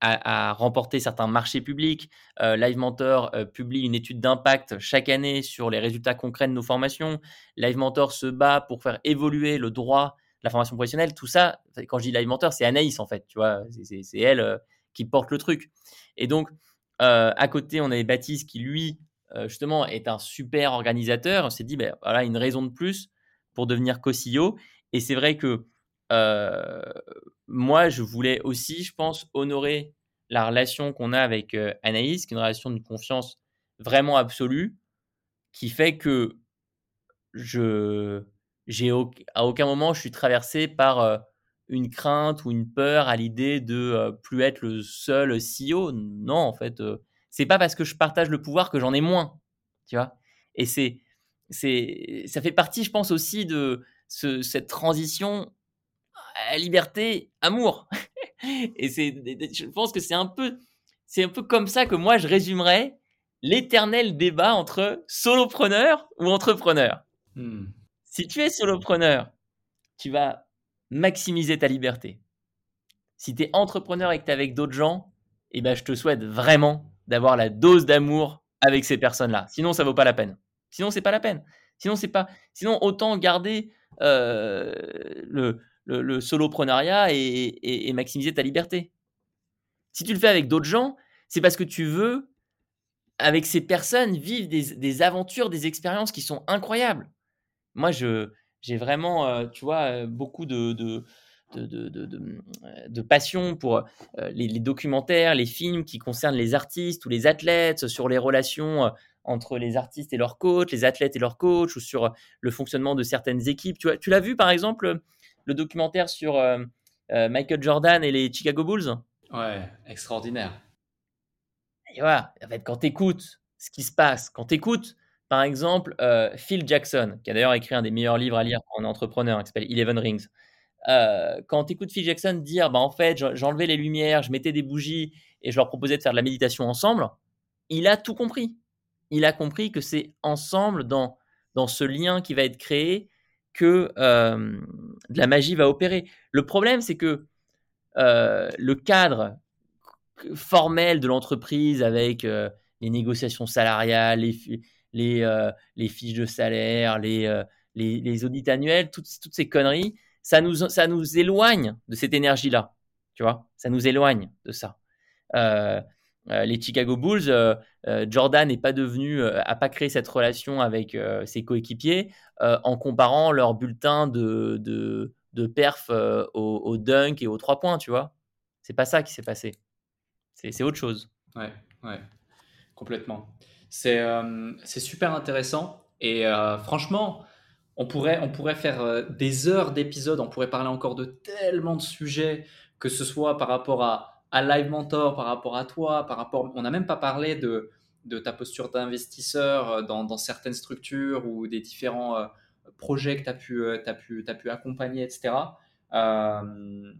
à, remporter certains marchés publics. Euh, Live Mentor euh, publie une étude d'impact chaque année sur les résultats concrets de nos formations. Live Mentor se bat pour faire évoluer le droit la formation professionnelle. Tout ça, quand je dis Live Mentor, c'est Anaïs en fait, tu vois, c'est elle qui porte le truc. Et donc, à côté, on avait Baptiste qui, lui, justement, est un super organisateur. On s'est dit, ben, voilà, une raison de plus pour devenir co-CEO. Et c'est vrai que moi, je voulais aussi, je pense, honorer la relation qu'on a avec Anaïs, qui est une relation de confiance vraiment absolue, qui fait que je j'ai à aucun moment je suis traversé par une crainte ou une peur à l'idée de plus être le seul CEO. Non, en fait, c'est pas parce que je partage le pouvoir que j'en ai moins, tu vois. Et c'est c'est ça fait partie, je pense aussi de ce, cette transition liberté, amour. Et c'est, je pense que c'est un peu, c'est un peu comme ça que moi je résumerais l'éternel débat entre solopreneur ou entrepreneur. Hmm. Si tu es solopreneur, tu vas maximiser ta liberté. Si tu es entrepreneur et que tu es avec d'autres gens, eh ben, je te souhaite vraiment d'avoir la dose d'amour avec ces personnes-là. Sinon, ça vaut pas la peine. Sinon, c'est pas la peine. Sinon, c'est pas. Sinon, autant garder euh, le, le, soloprenariat et, maximiser ta liberté. Si tu le fais avec d'autres gens, c'est parce que tu veux, avec ces personnes, vivre des, aventures, des expériences qui sont incroyables. Moi, j'ai vraiment, euh, tu vois, euh, beaucoup de, de, de, passion pour euh, les, documentaires, les films qui concernent les artistes ou les athlètes, sur les relations entre les artistes et leurs coachs, les athlètes et leurs coachs, ou sur le fonctionnement de certaines équipes. Tu, tu l'as vu, par exemple, le documentaire sur euh, euh, Michael Jordan et les Chicago Bulls. Ouais, extraordinaire. Et voilà, en fait, quand tu écoutes ce qui se passe, quand tu écoutes, par exemple, euh, Phil Jackson, qui a d'ailleurs écrit un des meilleurs livres à lire un entrepreneur, qui s'appelle Eleven Rings. quand tu écoutes Phil Jackson dire, bah, en fait, j'enlevais les lumières, je mettais des bougies et je leur proposais de faire de la méditation ensemble, il a tout compris. Il a compris que c'est ensemble, dans, dans ce lien qui va être créé, que de la magie va opérer. Le problème, c'est que le cadre formel de l'entreprise avec les négociations salariales, les, fiches de salaire, les audits annuels, toutes, toutes, ces conneries, ça nous, ça nous éloigne de cette énergie-là. Tu vois, ça nous éloigne de ça. Euh, les Chicago Bulls, euh, euh, Jordan n'est pas devenu, a pas créé cette relation avec ses coéquipiers en comparant leur bulletin de, de, perf au, dunk et aux trois points, tu vois. C'est pas ça qui s'est passé. C'est autre chose. Ouais, ouais, complètement. C'est super intéressant et franchement, on pourrait, on pourrait faire des heures d'épisodes, on pourrait parler encore de tellement de sujets, que ce soit par rapport à à Live Mentor par rapport à toi, par rapport, on n'a même pas parlé de, ta posture d'investisseur euh, dans, certaines structures ou des différents euh, projets que tu as, pu, euh, pu, accompagner, etc. Il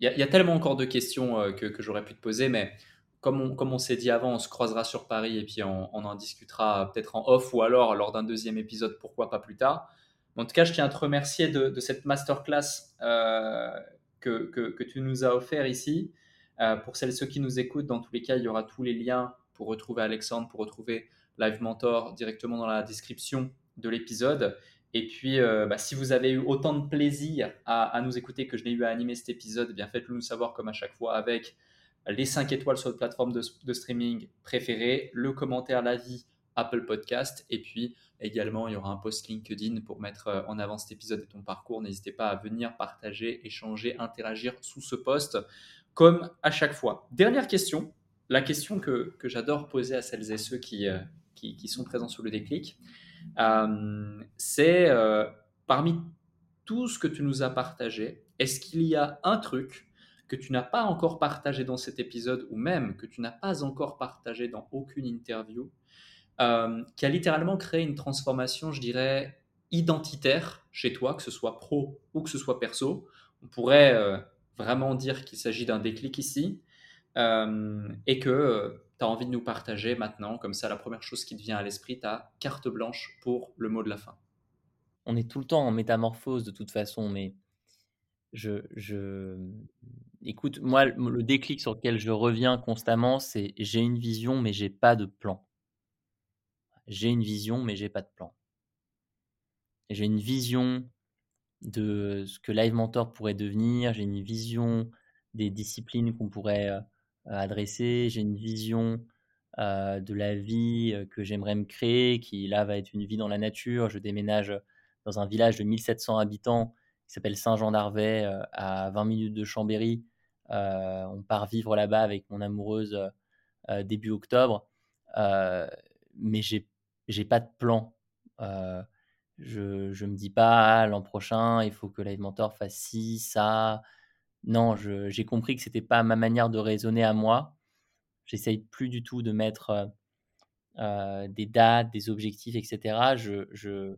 y, a tellement encore de questions que, j'aurais pu te poser, mais comme on, s'est dit avant, on se croisera sur Paris et puis on, en discutera peut-être en off ou alors lors d'un deuxième épisode, pourquoi pas plus tard. En tout cas, je tiens à te remercier de, cette masterclass que, que, que, tu nous as offert ici. Euh, pour celles et ceux qui nous écoutent, dans tous les cas, il y aura tous les liens pour retrouver Alexandre, pour retrouver Live Mentor directement dans la description de l'épisode. Et puis, euh, bah, si vous avez eu autant de plaisir à, nous écouter que je n'ai eu à animer cet épisode, eh bien faites-le nous savoir comme à chaque fois avec les 5 étoiles sur votre plateforme de, streaming préférée, le commentaire, l'avis Apple Podcast, et puis également il y aura un post LinkedIn pour mettre euh, en avant cet épisode et ton parcours. N'hésitez pas à venir partager, échanger, interagir sous ce post comme à chaque fois. Dernière question, la question que, j'adore poser à celles et ceux qui, euh, qui, sont présents sur le déclic, euh, c'est euh, parmi tout ce que tu nous as partagé, est-ce qu'il y a un truc que tu n'as pas encore partagé dans cet épisode ou même que tu n'as pas encore partagé dans aucune interview qui a littéralement créé une transformation, je dirais, identitaire chez toi, que ce soit pro ou que ce soit perso? On pourrait vraiment dire qu'il s'agit d'un déclic ici euh, et que euh, tu as envie de nous partager maintenant, comme ça la première chose qui te vient à l'esprit, ta carte blanche pour le mot de la fin. On est tout le temps en métamorphose de toute façon, mais je, je... écoute, moi le déclic sur lequel je reviens constamment, c'est j'ai une vision mais j'ai pas de plan. J'ai une vision mais j'ai pas de plan. J'ai une vision de ce que Live Mentor pourrait devenir, j'ai une vision des disciplines qu'on pourrait adresser, j'ai une vision de la vie que j'aimerais me créer, qui là va être une vie dans la nature. Je déménage dans un village de 1700 habitants s'appelle Saint-Jean d'Arvey, à 20 minutes de Chambéry. on part vivre là-bas avec mon amoureuse début octobre. mais j'ai j'ai pas de plan. Je je me dis pas «Ah, l'an prochain il faut que Live Mentor fasse ci ça. Non, j'ai compris que c'était pas ma manière de raisonner à moi. J'essaye plus du tout de mettre des dates, des objectifs, etc. Je,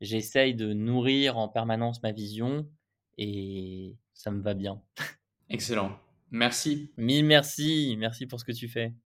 j'essaye de nourrir en permanence ma vision et ça me va bien. Excellent. Merci. Mille merci. Merci pour ce que tu fais.